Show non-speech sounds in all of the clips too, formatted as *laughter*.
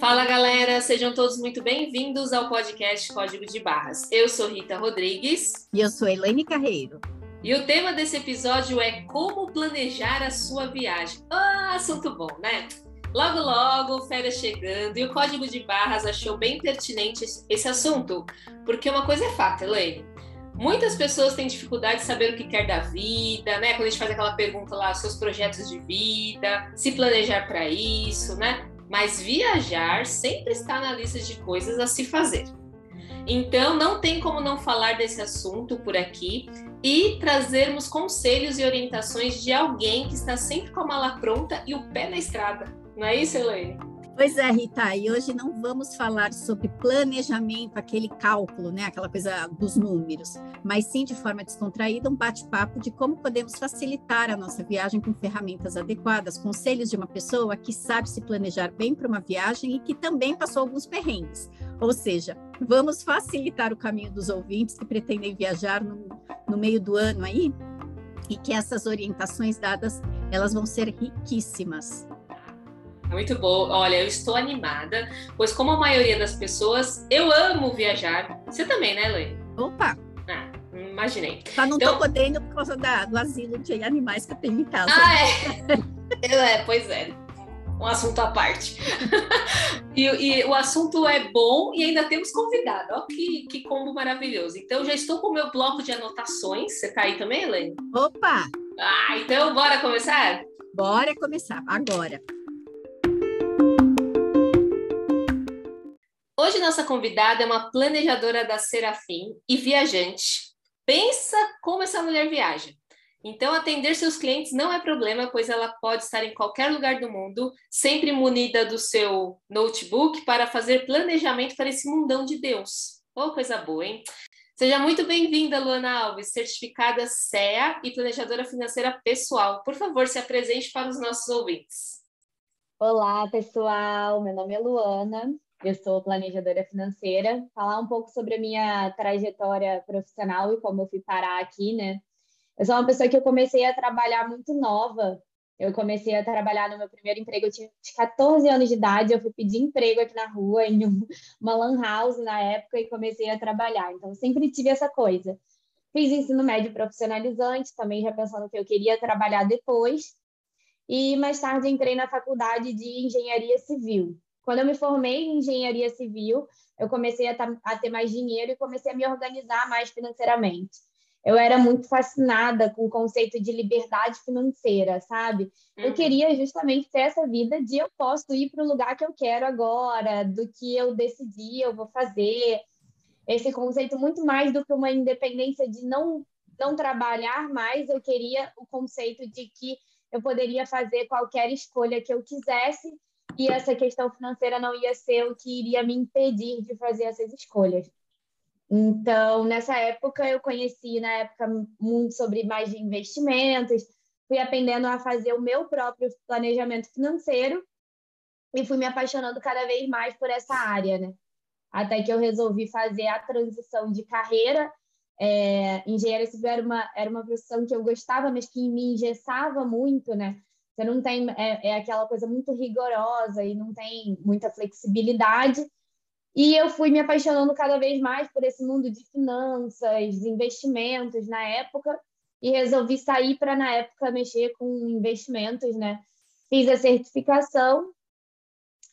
Fala galera, sejam todos muito bem-vindos ao podcast Código de Barras. Eu sou Rita Rodrigues. E eu sou Elaine Carreiro. E o tema desse episódio é como planejar a sua viagem. Ah, assunto bom, né? Logo, logo, férias chegando, e o Código de Barras achou bem pertinente esse assunto, porque uma coisa é fato, Elaine. Muitas pessoas têm dificuldade de saber o que quer da vida, né? Quando a gente faz aquela pergunta lá, seus projetos de vida, se planejar para isso, né? Mas viajar sempre está na lista de coisas a se fazer. Então, não tem como não falar desse assunto por aqui e trazermos conselhos e orientações de alguém que está sempre com a mala pronta e o pé na estrada. Não é isso, Elaine? Pois é, Rita, e hoje não vamos falar sobre planejamento, aquele cálculo, né, aquela coisa dos números, mas sim de forma descontraída, um bate-papo de como podemos facilitar a nossa viagem com ferramentas adequadas, conselhos de uma pessoa que sabe se planejar bem para uma viagem e que também passou alguns perrengues. Ou seja, vamos facilitar o caminho dos ouvintes que pretendem viajar no, no meio do ano aí e que essas orientações dadas, elas vão ser riquíssimas. Muito bom. Olha, eu estou animada, pois como a maioria das pessoas, eu amo viajar. Você também, né, Lê? Opa! Ah, imaginei. Só não então... tô podendo por causa da, do asilo de animais que eu tenho em casa. Ah, é? *laughs* é, pois é. Um assunto à parte. *laughs* e, e, o assunto é bom e ainda temos convidado. Olha que, que combo maravilhoso. Então, já estou com o meu bloco de anotações. Você está aí também, Helene? Opa! Ah, então bora começar? Bora começar, agora. Hoje nossa convidada é uma planejadora da Serafim e viajante. Pensa como essa mulher viaja. Então, atender seus clientes não é problema, pois ela pode estar em qualquer lugar do mundo, sempre munida do seu notebook para fazer planejamento para esse mundão de Deus. Oh, coisa boa, hein? Seja muito bem-vinda, Luana Alves, certificada CEA e planejadora financeira pessoal. Por favor, se apresente para os nossos ouvintes. Olá, pessoal. Meu nome é Luana, eu sou planejadora financeira. Falar um pouco sobre a minha trajetória profissional e como eu fui parar aqui, né? Eu sou uma pessoa que eu comecei a trabalhar muito nova. Eu comecei a trabalhar no meu primeiro emprego, eu tinha 14 anos de idade, eu fui pedir emprego aqui na rua, em uma lan house na época, e comecei a trabalhar. Então, sempre tive essa coisa. Fiz ensino médio profissionalizante, também já pensando que eu queria trabalhar depois. E mais tarde entrei na faculdade de engenharia civil. Quando eu me formei em engenharia civil, eu comecei a, a ter mais dinheiro e comecei a me organizar mais financeiramente. Eu era muito fascinada com o conceito de liberdade financeira, sabe? Uhum. Eu queria justamente ter essa vida de eu posso ir para o lugar que eu quero agora, do que eu decidi, eu vou fazer. Esse conceito muito mais do que uma independência de não não trabalhar mais, eu queria o conceito de que eu poderia fazer qualquer escolha que eu quisesse e essa questão financeira não ia ser o que iria me impedir de fazer essas escolhas. Então, nessa época, eu conheci, na época, muito sobre mais de investimentos, fui aprendendo a fazer o meu próprio planejamento financeiro e fui me apaixonando cada vez mais por essa área, né? Até que eu resolvi fazer a transição de carreira. É, engenharia civil era uma, era uma profissão que eu gostava, mas que me engessava muito, né? Você não tem, é, é aquela coisa muito rigorosa e não tem muita flexibilidade. E eu fui me apaixonando cada vez mais por esse mundo de finanças, investimentos na época, e resolvi sair para, na época, mexer com investimentos, né? Fiz a certificação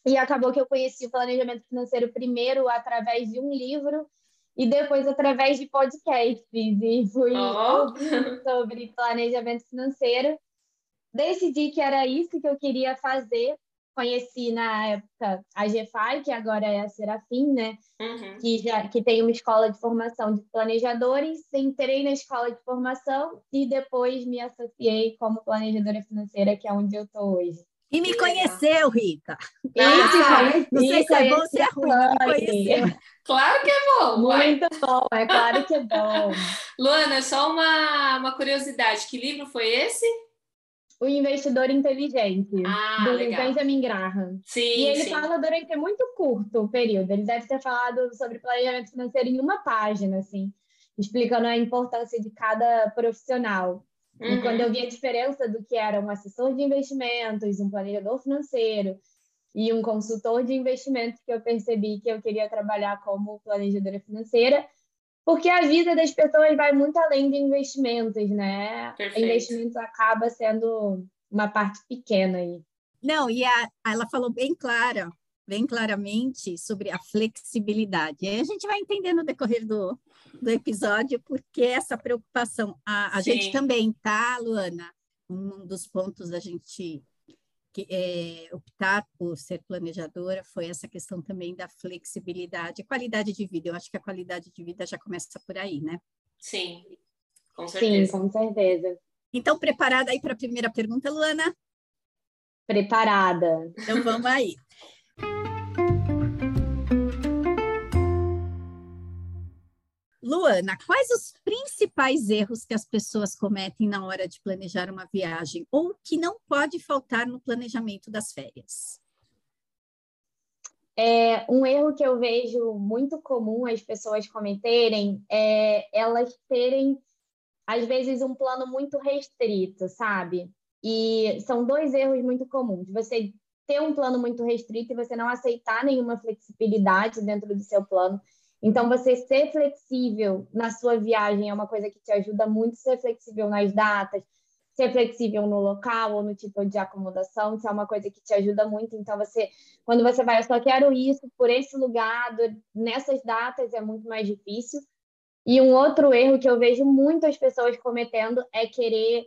e acabou que eu conheci o planejamento financeiro primeiro através de um livro e depois através de podcasts. E fui oh. sobre planejamento financeiro decidi que era isso que eu queria fazer. Conheci na época a GFI, que agora é a Serafim, né? Uhum. Que, já, que tem uma escola de formação de planejadores. Entrei na escola de formação e depois me associei como planejadora financeira, que é onde eu estou hoje. E me conheceu, Rita. Ah, não sei se é bom ou se é ruim, me conheceu. Claro que é bom. Muito bom, é claro que é bom. *laughs* Luana, só uma, uma curiosidade. Que livro foi esse? O Investidor Inteligente, ah, do legal. Benjamin Graham. Sim, e ele sim. fala durante muito curto o período. Ele deve ter falado sobre planejamento financeiro em uma página, assim, explicando a importância de cada profissional. Uhum. E quando eu vi a diferença do que era um assessor de investimentos, um planejador financeiro e um consultor de investimentos, que eu percebi que eu queria trabalhar como planejadora financeira, porque a vida das pessoas vai muito além de investimentos, né? Perfeito. Investimentos acaba sendo uma parte pequena aí. Não, e a, ela falou bem clara, bem claramente sobre a flexibilidade. E a gente vai entender no decorrer do, do episódio porque essa preocupação. A, a gente também, tá, Luana? Um dos pontos da gente que, é, optar por ser planejadora foi essa questão também da flexibilidade, qualidade de vida. Eu acho que a qualidade de vida já começa por aí, né? Sim, com certeza. Sim, com certeza. Então, preparada aí para a primeira pergunta, Luana? Preparada. Então, vamos aí. Luana, quais os principais erros que as pessoas cometem na hora de planejar uma viagem ou que não pode faltar no planejamento das férias? É, um erro que eu vejo muito comum as pessoas cometerem é elas terem, às vezes, um plano muito restrito, sabe? E são dois erros muito comuns. Você ter um plano muito restrito e você não aceitar nenhuma flexibilidade dentro do seu plano então, você ser flexível na sua viagem é uma coisa que te ajuda muito, ser flexível nas datas, ser flexível no local ou no tipo de acomodação, isso é uma coisa que te ajuda muito. Então, você, quando você vai, eu só quero isso por esse lugar, nessas datas, é muito mais difícil. E um outro erro que eu vejo muitas pessoas cometendo é querer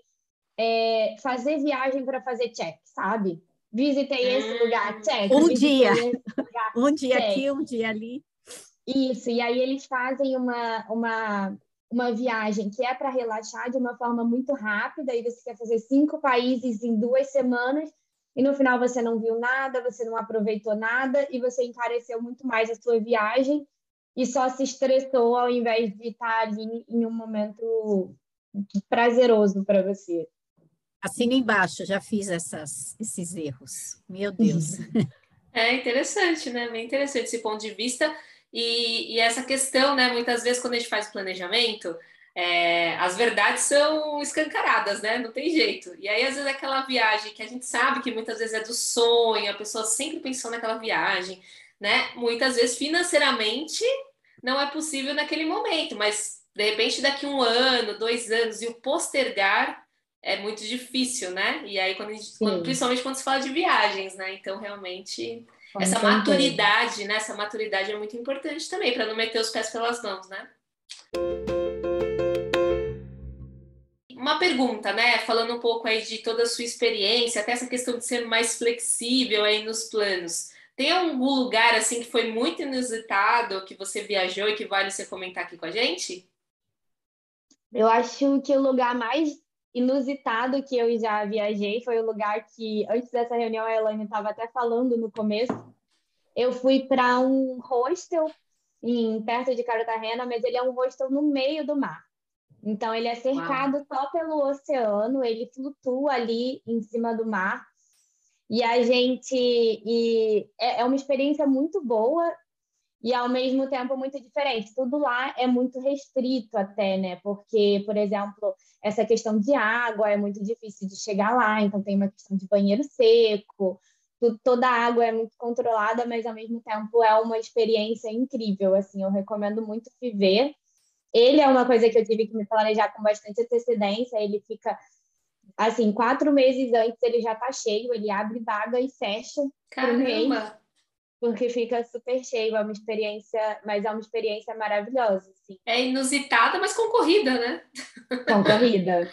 é, fazer viagem para fazer check, sabe? Visitei esse lugar, hum. check. Um dia. Lugar, *laughs* um dia check. aqui, um dia ali. Isso, e aí eles fazem uma, uma, uma viagem que é para relaxar de uma forma muito rápida, e você quer fazer cinco países em duas semanas, e no final você não viu nada, você não aproveitou nada, e você encareceu muito mais a sua viagem e só se estressou ao invés de estar ali em um momento prazeroso para você. Assina embaixo, já fiz essas, esses erros. Meu Deus. É interessante, né? Bem interessante esse ponto de vista. E, e, essa questão, né? Muitas vezes, quando a gente faz o planejamento, é, as verdades são escancaradas, né? Não tem jeito. E aí, às vezes, aquela viagem que a gente sabe que muitas vezes é do sonho, a pessoa sempre pensou naquela viagem, né? Muitas vezes, financeiramente, não é possível naquele momento, mas de repente, daqui um ano, dois anos, e o postergar é muito difícil, né? E aí, quando, gente, quando principalmente quando se fala de viagens, né? Então, realmente essa maturidade, né? Essa maturidade é muito importante também, para não meter os pés pelas mãos, né? Uma pergunta, né? Falando um pouco aí de toda a sua experiência, até essa questão de ser mais flexível aí nos planos. Tem algum lugar assim que foi muito inusitado, que você viajou e que vale você comentar aqui com a gente? Eu acho que o lugar mais inusitado que eu já viajei foi o lugar que, antes dessa reunião, a Elaine estava até falando no começo. Eu fui para um hostel em, perto de Cartagena, mas ele é um hostel no meio do mar. Então, ele é cercado Uau. só pelo oceano, ele flutua ali em cima do mar. E a gente. E é, é uma experiência muito boa e ao mesmo tempo muito diferente. Tudo lá é muito restrito até, né? Porque, por exemplo, essa questão de água é muito difícil de chegar lá, então tem uma questão de banheiro seco. toda a água é muito controlada, mas ao mesmo tempo é uma experiência incrível, assim, eu recomendo muito viver. Ele é uma coisa que eu tive que me planejar com bastante antecedência, ele fica assim, quatro meses antes ele já tá cheio, ele abre vaga e fecha. Caramba! Porque fica super cheio, é uma experiência, mas é uma experiência maravilhosa, assim. É inusitada, mas concorrida, né? Concorrida.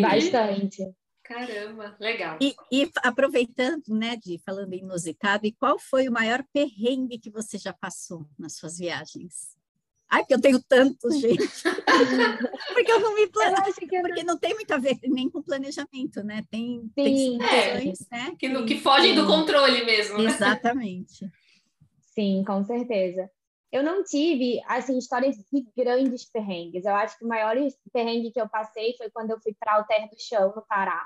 Bastante. Caramba, legal. E, e, aproveitando, né, de falando inusitado, e qual foi o maior perrengue que você já passou nas suas viagens? Ai, que eu tenho tantos, gente. *laughs* porque eu não me planejo, porque não tem muito a ver nem com planejamento, né? Tem, Sim, tem situações, é, né? Que, que, que fogem do controle mesmo. Né? Exatamente. Sim, com certeza. Eu não tive, assim, histórias de grandes perrengues. Eu acho que o maior perrengue que eu passei foi quando eu fui para Alter do Chão, no Pará.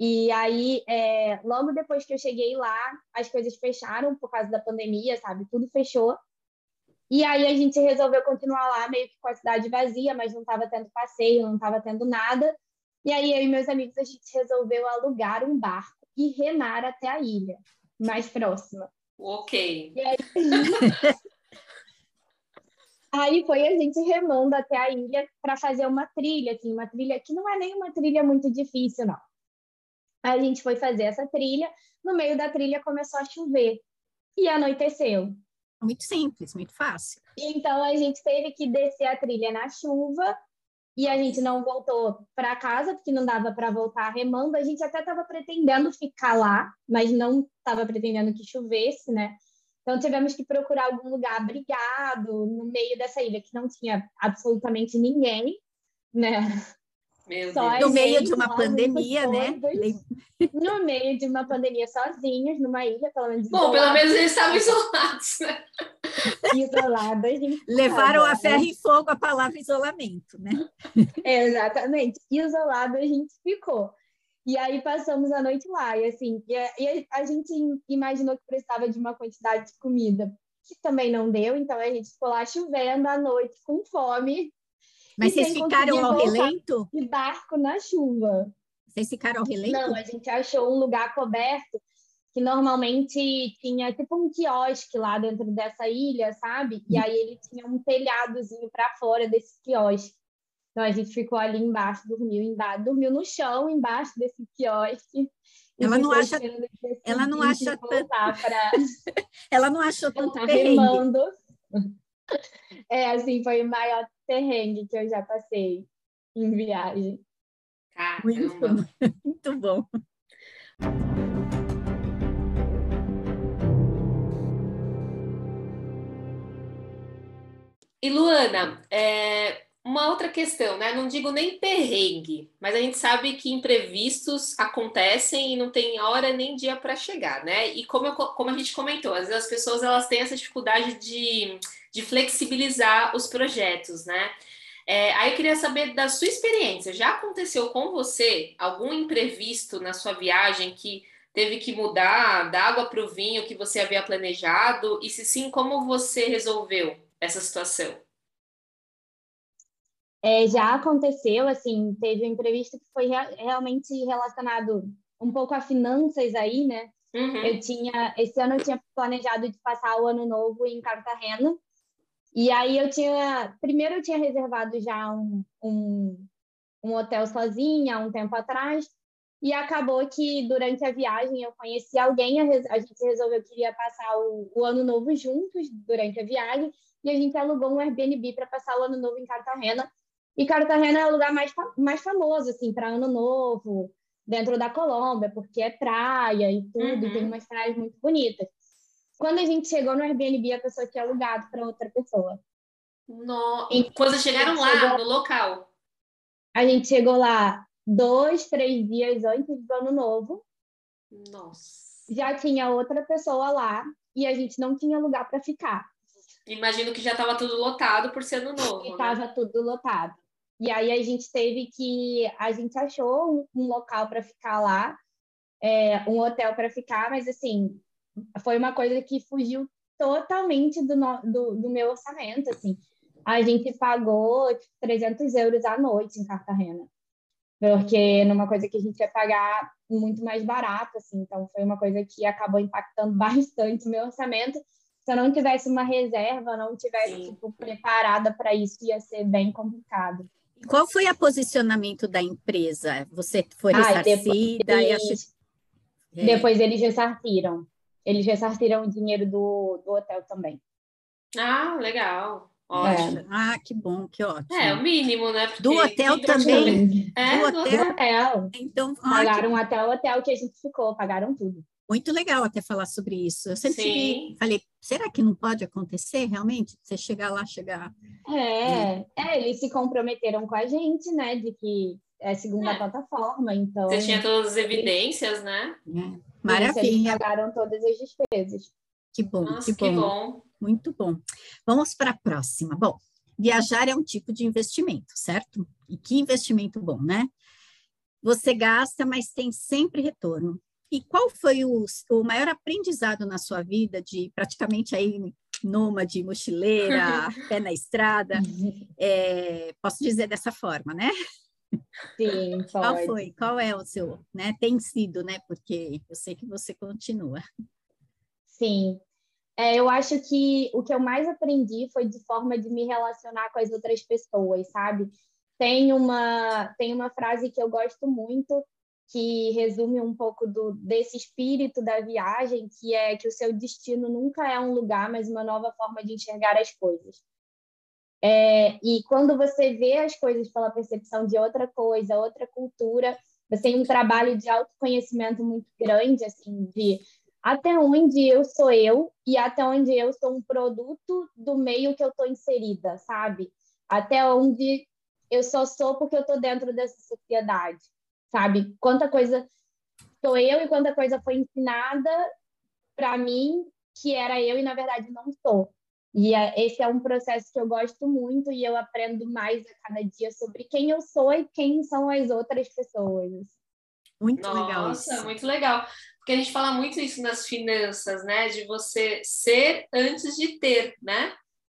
E aí, é, logo depois que eu cheguei lá, as coisas fecharam por causa da pandemia, sabe? Tudo fechou. E aí a gente resolveu continuar lá, meio que com a cidade vazia, mas não estava tendo passeio, não estava tendo nada. E aí eu e meus amigos a gente resolveu alugar um barco e remar até a ilha mais próxima. Ok. E aí... *laughs* aí foi a gente remando até a ilha para fazer uma trilha, assim, uma trilha que não é nem uma trilha muito difícil, não. A gente foi fazer essa trilha, no meio da trilha começou a chover e anoiteceu. Muito simples, muito fácil. Então a gente teve que descer a trilha na chuva e a gente não voltou para casa porque não dava para voltar remando. A gente até estava pretendendo ficar lá, mas não estava pretendendo que chovesse, né? Então tivemos que procurar algum lugar abrigado no meio dessa ilha que não tinha absolutamente ninguém, né? Meu Só Deus. No meio de uma pandemia, né? No meio de uma pandemia sozinhos, numa ilha, pelo menos. Bom, pelo menos eles estavam isolados, né? Isolados, a gente Levaram a ferro e fogo a palavra isolamento, né? *laughs* Exatamente. Isolado a gente ficou. E aí passamos a noite lá. E assim, e a, e a gente imaginou que precisava de uma quantidade de comida, que também não deu. Então a gente ficou lá chovendo à noite, com fome. Mas vocês ficaram ao relento? De barco na chuva. Vocês ficaram ao relento? Não, a gente achou um lugar coberto que normalmente tinha tipo um quiosque lá dentro dessa ilha, sabe? E aí ele tinha um telhadozinho para fora desse quiosque. Então a gente ficou ali embaixo, dormiu embaixo, dormiu no chão embaixo desse quiosque. Ela não acha, ela não acha tanto, pra... *laughs* ela não achou tanto tá remando. *laughs* É, assim, foi o maior perrengue que eu já passei em viagem. Muito, *laughs* muito bom. E Luana, é, uma outra questão, né? Não digo nem perrengue, mas a gente sabe que imprevistos acontecem e não tem hora nem dia para chegar, né? E como, eu, como a gente comentou, às vezes as pessoas elas têm essa dificuldade de, de flexibilizar os projetos, né? É, aí eu queria saber da sua experiência. Já aconteceu com você algum imprevisto na sua viagem que teve que mudar da água para o vinho que você havia planejado? E se sim, como você resolveu essa situação? É, já aconteceu, assim, teve um imprevisto que foi re realmente relacionado um pouco a finanças aí, né? Uhum. Eu tinha, esse ano eu tinha planejado de passar o ano novo em Cartagena, e aí eu tinha, primeiro eu tinha reservado já um, um, um hotel sozinha um tempo atrás, e acabou que durante a viagem eu conheci alguém, a, a gente resolveu que iria passar o, o, ano novo juntos durante a viagem, e a gente alugou um Airbnb para passar o ano novo em Cartagena. E Cartagena é o lugar mais, mais famoso, assim, para ano novo, dentro da Colômbia, porque é praia e tudo, Uhum. e tem umas praias muito bonitas. Quando a gente chegou no Airbnb, a pessoa tinha alugado para outra pessoa. No... E- Quando chegaram lá, Chegou- no local. A gente chegou lá dois, três dias antes do ano novo, Nossa. já tinha outra pessoa lá e a gente não tinha lugar para ficar. Imagino que já estava tudo lotado por ser ano novo. né? estava tudo lotado. E aí a gente teve que. A gente achou um, um local para ficar lá, é, um hotel para ficar, mas assim, foi uma coisa que fugiu totalmente do, no- do, do meu orçamento. Assim. A gente pagou tipo, 300 euros à noite em Cartagena, porque numa coisa que a gente ia pagar muito mais barato. Assim. Então foi uma coisa que acabou impactando *laughs* bastante o meu orçamento. Se eu não tivesse uma reserva, não tivesse Sim. tipo, preparada para isso, ia ser bem complicado. Qual foi o posicionamento da empresa? Você foi Ai, ressarcida? e achou- Eles- É, Depois eles ressarciram. Eles ressarciram o dinheiro do, do hotel também. Ah, legal. Ótimo. Ah, que bom, que ótimo. É, o mínimo, né? Porque Do hotel também? É, Do hotel? hotel. Hotel. Então, ah, Pagaram até o hotel que a gente ficou, pagaram tudo. Muito legal até falar sobre isso. Eu sempre tive- falei, será que não pode acontecer realmente? Você chegar lá, chegar. É, é, eles se comprometeram com a gente, né? De que é segunda É. plataforma, então. Você tinha todas as evidências, né? Eles Maravilha, pagaram todas as despesas. que bom, Nossa, que bom. Muito bom. Vamos para a próxima. Bom, viajar é um tipo de investimento, certo? E que investimento bom, né? Você gasta, mas tem sempre retorno. E qual foi o, o maior aprendizado na sua vida de praticamente aí nômade, mochileira, *laughs* pé na estrada? É, posso dizer dessa forma, né? Sim, *laughs* pode. Qual foi? Qual é o seu, né? Tem sido, né? Porque eu sei que você continua. Sim. É, eu acho que o que eu mais aprendi foi de forma de me relacionar com as outras pessoas, sabe? Tem uma, tem uma frase que eu gosto muito, que resume um pouco do, desse espírito da viagem, que é que o seu destino nunca é um lugar, mas uma nova forma de enxergar as coisas. É, e quando você vê as coisas pela percepção de outra coisa, outra cultura, você tem um trabalho de autoconhecimento muito grande, assim, de até onde eu sou eu e até onde eu sou um produto do meio que eu estou inserida, sabe? Até onde eu só sou porque eu estou dentro dessa sociedade, sabe? Quanta coisa sou eu e quanta coisa foi ensinada para mim que era eu e na verdade não sou. E é, esse é um processo que eu gosto muito e eu aprendo mais a cada dia sobre quem eu sou e quem são as outras pessoas. Muito Nossa, legal. Nossa, muito legal. Porque a gente fala muito isso nas finanças, né? De você ser antes de ter, né?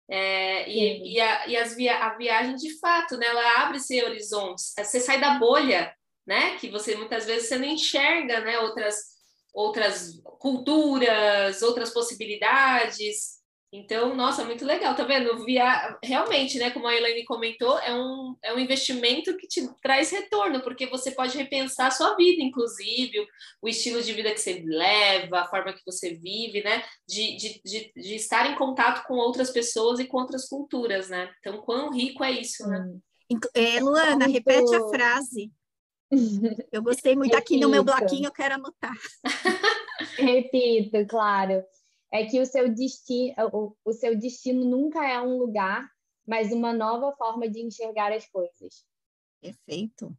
É, e, e, a, e as via, a viagem, de fato, né? Ela abre esse horizontes. Você sai da bolha, né? Que você muitas vezes você não enxerga, né? Outras outras culturas, outras possibilidades. Então, nossa, muito legal, tá vendo? Via... Realmente, né, como a Elaine comentou, é um, é um investimento que te traz retorno, porque você pode repensar a sua vida, inclusive, o estilo de vida que você leva, a forma que você vive, né? De, de, de, de estar em contato com outras pessoas e com outras culturas, né? Então, quão rico é isso, né? É, Luana, repete a frase. Eu gostei muito. Aqui no meu bloquinho eu quero anotar. *laughs* Repito, claro é que o seu destino, o, o seu destino nunca é um lugar, mas uma nova forma de enxergar as coisas. Perfeito.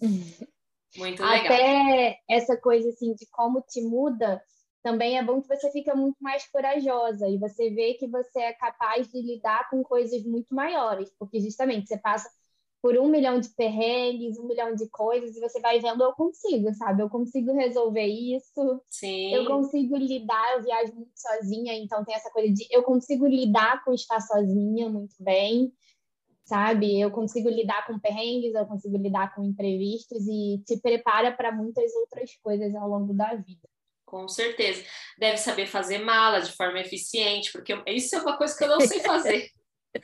Muito legal. Até essa coisa assim de como te muda, também é bom que você fica muito mais corajosa e você vê que você é capaz de lidar com coisas muito maiores, porque justamente você passa por um milhão de perrengues, um milhão de coisas, e você vai vendo, eu consigo, sabe? Eu consigo resolver isso. Sim. Eu consigo lidar, eu viajo muito sozinha, então tem essa coisa de eu consigo lidar com estar sozinha muito bem, sabe? Eu consigo lidar com perrengues, eu consigo lidar com imprevistos e te prepara para muitas outras coisas ao longo da vida. Com certeza. Deve saber fazer mala de forma eficiente, porque isso é uma coisa que eu não sei fazer. *laughs*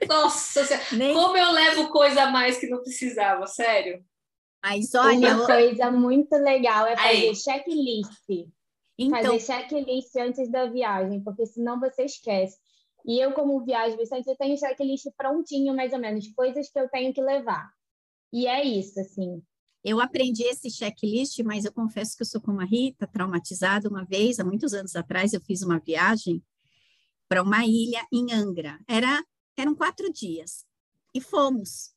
Nossa, Nem... como eu levo coisa a mais que não precisava, sério. Mas olha, uma coisa muito legal é fazer Aí. checklist. Então... Fazer checklist antes da viagem, porque senão você esquece. E eu, como viajo bastante, eu tenho checklist prontinho, mais ou menos, coisas que eu tenho que levar. E é isso, assim. Eu aprendi esse checklist, mas eu confesso que eu sou como a Rita, traumatizada uma vez, há muitos anos atrás, eu fiz uma viagem para uma ilha em Angra. Era eram quatro dias. E fomos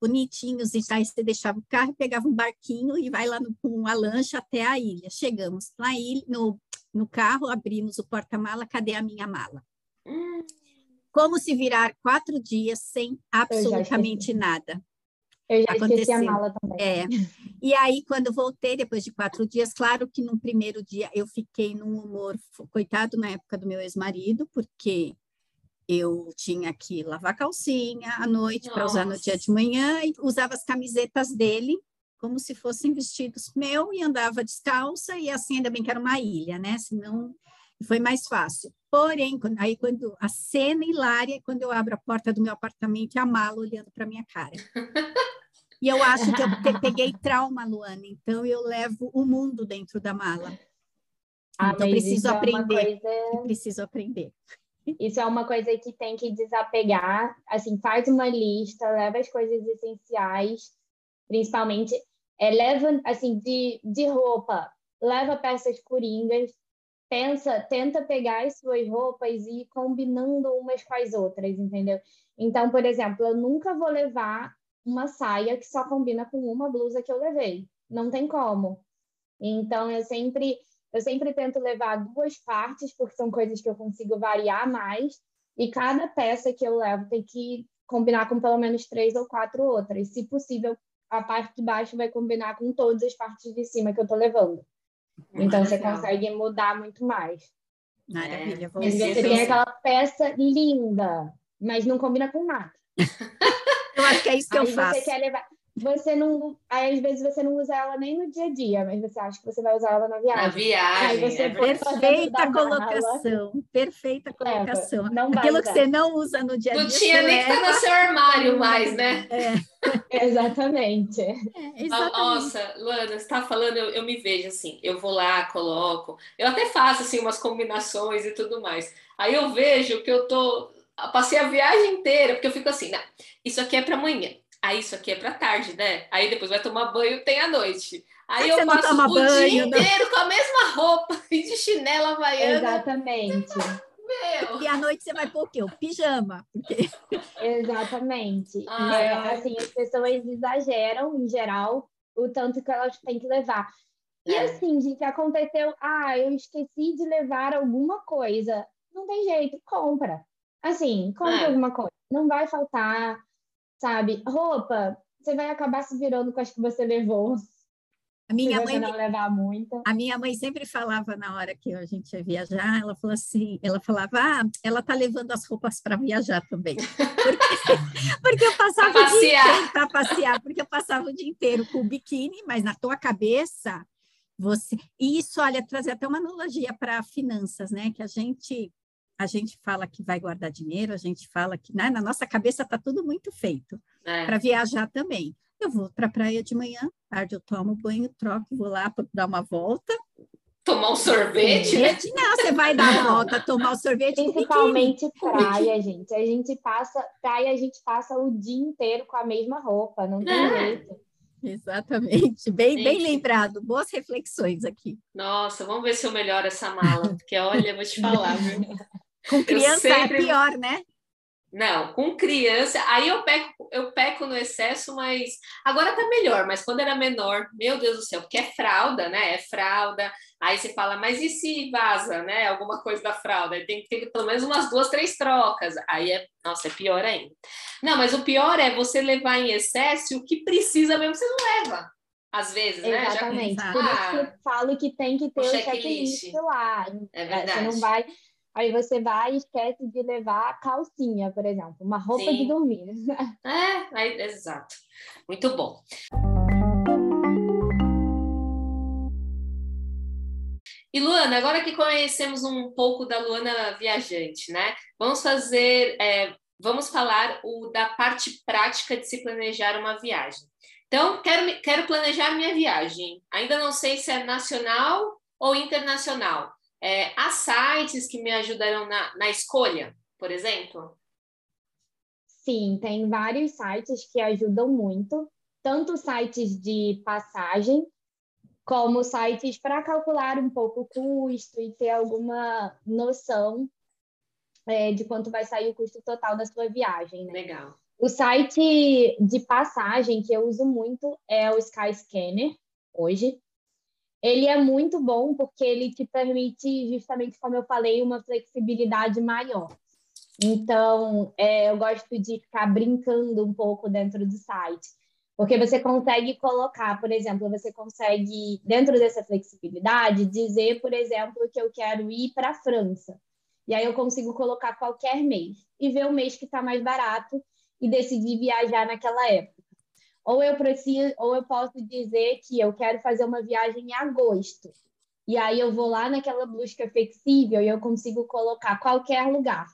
bonitinhos e aí você deixava o carro, pegava um barquinho e vai lá no, com uma lancha até a ilha. Chegamos lá no, no carro, abrimos o porta-mala, cadê a minha mala? Hum. Como se virar quatro dias sem absolutamente nada. Eu já Aconteceu. esqueci a mala também. É. E aí, quando voltei, depois de quatro dias, claro que no primeiro dia eu fiquei num humor, coitado na época do meu ex-marido, porque eu tinha que lavar calcinha à noite para usar no dia de manhã e usava as camisetas dele como se fossem vestidos meu e andava descalça e assim ainda bem que era uma ilha, né? Senão foi mais fácil. Porém, aí quando a cena hilária é quando eu abro a porta do meu apartamento e a mala olhando para minha cara. E eu acho que eu peguei trauma, Luana, então eu levo o mundo dentro da mala. Ah, então preciso aprender. É coisa... Preciso aprender. Isso é uma coisa que tem que desapegar. Assim, faz uma lista, leva as coisas essenciais, principalmente. É, leva, assim, de, de roupa, leva peças coringas, pensa, tenta pegar as suas roupas e ir combinando umas com as outras, entendeu? Então, por exemplo, eu nunca vou levar uma saia que só combina com uma blusa que eu levei. Não tem como. Então, eu sempre eu sempre tento levar duas partes, porque são coisas que eu consigo variar mais, e cada peça que eu levo tem que combinar com pelo menos três ou quatro outras. Se possível, a parte de baixo vai combinar com todas as partes de cima que eu tô levando. Então você consegue mudar muito mais. Maravilha. É. Você tem aquela peça linda, mas não combina com nada. *laughs* eu acho que é isso que Aí eu faço. Você quer levar... você não. Aí, às vezes, você não usa ela nem no dia a dia, mas você acha que você vai usar ela na viagem. Na viagem. É perfeita colocação. Perfeita colocação. Não Aquilo que você não usa no dia a dia. Não tinha nem que estar tá no seu armário mais, né? É. *laughs* exatamente. É, exatamente. Nossa, Luana, você está falando, eu, eu me vejo assim, eu vou lá, coloco, eu até faço assim umas combinações e tudo mais. Aí eu vejo que eu tô. Passei a viagem inteira, porque eu fico assim, né? Isso aqui é para amanhã Aí isso aqui é para tarde, né? Aí depois vai tomar banho, tem à noite. Aí eu passo o banho, dia não. inteiro com a mesma roupa e *laughs* de chinela havaiana. Exatamente. Meu. E à noite você vai pôr o quê? O pijama. Porque... *laughs* Exatamente. Ai, é, assim, as pessoas exageram, em geral, o tanto que elas têm que levar. E é. assim, gente, aconteceu, ah, eu esqueci de levar alguma coisa. Não tem jeito, compra. Assim, compra é. alguma coisa. Não vai faltar sabe? Roupa, você vai acabar se virando com as que você levou. A minha mãe não levar muito. A minha mãe sempre falava na hora que a gente ia viajar, ela falou assim, ela falava, ah, ela tá levando as roupas para viajar também. *laughs* Porque, porque eu passava pra o dia inteiro para passear, porque eu passava o dia inteiro com o biquíni, mas na tua cabeça você. E isso, olha, trazer até uma analogia para finanças, né? Que a gente a gente fala que vai guardar dinheiro, a gente fala que né, na nossa cabeça está tudo muito feito. É. Para viajar também. Eu vou para a praia de manhã, tarde eu tomo banho, troco, vou lá para dar uma volta. Tomar um sorvete, sorvete né? Não, você vai dar a volta, tomar o sorvete. Principalmente praia, gente. A gente passa, praia, a gente passa o dia inteiro com a mesma roupa, não tem é. jeito. Exatamente, bem, bem lembrado, boas reflexões aqui. Nossa, vamos ver se eu melhoro essa mala, porque olha, vou te falar, viu? Com criança é sempre... é pior, né? Não, com criança, aí eu peco, eu peco no excesso, mas agora tá melhor, mas quando era menor, meu Deus do céu, porque é fralda, né? É fralda. Aí você fala, mas e se vaza, né? Alguma coisa da fralda? Aí tem que ter pelo menos umas duas, três trocas. Aí é, nossa, é pior ainda. Não, mas o pior é você levar em excesso o que precisa mesmo, você não leva. Às vezes, né? Exatamente. Já... Por ah, isso que eu falo que tem que ter o checklist lá. É verdade. Você não vai Aí você vai e esquece de levar a calcinha, por exemplo, uma roupa Sim. de dormir. É, é, exato. Muito bom. E Luana, agora que conhecemos um pouco da Luana viajante, né? Vamos fazer, é, vamos falar o, da parte prática de se planejar uma viagem. Então, quero, quero planejar minha viagem. Ainda não sei se é nacional ou internacional. É, há sites que me ajudarão na, na escolha, por exemplo? Sim, tem vários sites que ajudam muito, tanto sites de passagem, como sites para calcular um pouco o custo e ter alguma noção é, de quanto vai sair o custo total da sua viagem. Né? Legal. O site de passagem que eu uso muito é o Skyscanner, hoje. Ele é muito bom porque ele te permite, justamente como eu falei, uma flexibilidade maior. Então, é, eu gosto de ficar brincando um pouco dentro do site, porque você consegue colocar, por exemplo, você consegue, dentro dessa flexibilidade, dizer, por exemplo, que eu quero ir para a França. E aí eu consigo colocar qualquer mês e ver o mês que está mais barato e decidir viajar naquela época. Ou eu preciso, ou eu posso dizer que eu quero fazer uma viagem em agosto. E aí eu vou lá naquela busca flexível e eu consigo colocar qualquer lugar.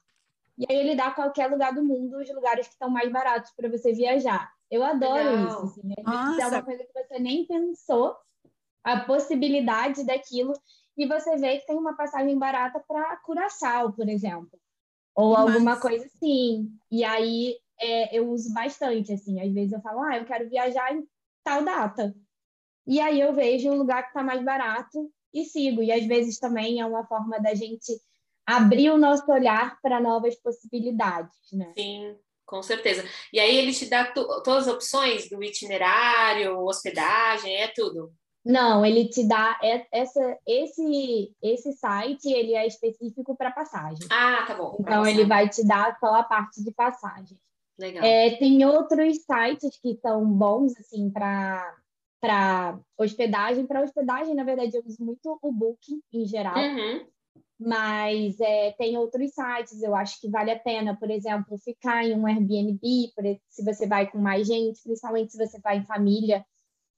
E aí ele dá qualquer lugar do mundo os lugares que estão mais baratos para você viajar. Eu adoro Legal. isso. Assim, né? É uma coisa que você nem pensou, a possibilidade daquilo, e você vê que tem uma passagem barata para Curaçao, por exemplo. Ou Nossa. alguma coisa assim. E aí é, eu uso bastante, assim. Às vezes eu falo, ah, eu quero viajar em tal data. E aí eu vejo o lugar que está mais barato e sigo. E às vezes também é uma forma da gente abrir o nosso olhar para novas possibilidades, né? Sim, com certeza. E aí ele te dá todas as opções do itinerário, hospedagem, é tudo. Não, ele te dá essa, esse, esse site, ele é específico para passagem. Ah, tá bom. Então ele vai te dar só a parte de passagem. Legal. É, tem outros sites que são bons, assim, para para hospedagem. Para hospedagem, na verdade, eu uso muito o Booking em geral. Uhum. mas é, tem outros sites, eu acho que vale a pena, por exemplo, ficar em um Airbnb, se você vai com mais gente, principalmente se você vai em família,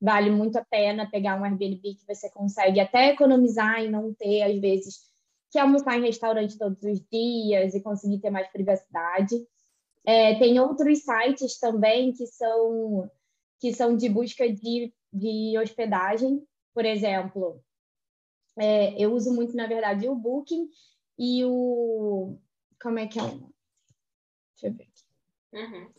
vale muito a pena pegar um Airbnb que você consegue até economizar e não ter, às vezes, que almoçar em restaurante todos os dias e conseguir ter mais privacidade. É, tem outros sites também que são, que são de busca de, de hospedagem, por exemplo, é, eu uso muito, na verdade, o Booking e o. Como é que é? Deixa eu ver aqui. Uhum.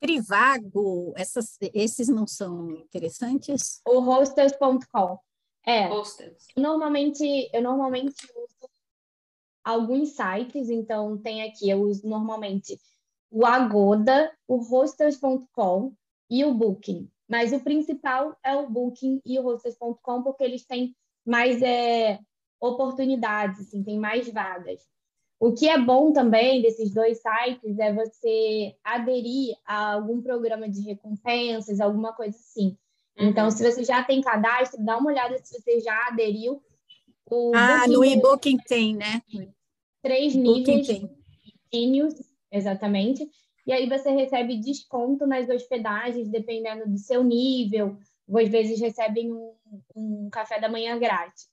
Trivago, essas, esses não são interessantes? O hostels.com. É. Hostels. Normalmente, eu normalmente uso alguns sites, então tem aqui, eu uso normalmente o Agoda, o hostels.com e o Booking. Mas o principal é o Booking e o hostels.com, porque eles têm mais é, oportunidades, assim, tem mais vagas. O que é bom também desses dois sites é você aderir a algum programa de recompensas, alguma coisa assim. Uhum. Então, se você já tem cadastro, dá uma olhada se você já aderiu. O ah, no e-booking tem, né? Três níveis níveis, exatamente. E aí você recebe desconto nas hospedagens, dependendo do seu nível, às vezes recebem um, um café da manhã grátis.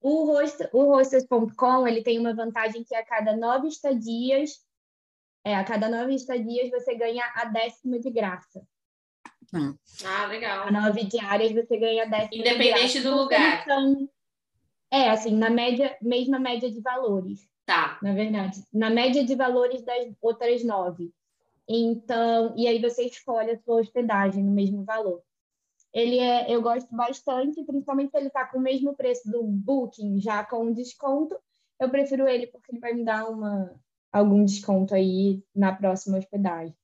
O, host, o hostess.com ele tem uma vantagem que a cada nove estadias, é, a cada nove estadias você ganha a décima de graça. Hum. Ah, legal. A nove diárias você ganha a décima Independente do lugar. São, é, assim, na média, mesma média de valores. Tá. Na verdade. Na média de valores das outras nove. Então, e aí você escolhe a sua hospedagem no mesmo valor. Ele é, eu gosto bastante, principalmente se ele está com o mesmo preço do Booking, já com desconto. Eu prefiro ele porque ele vai me dar uma, algum desconto aí na próxima hospedagem.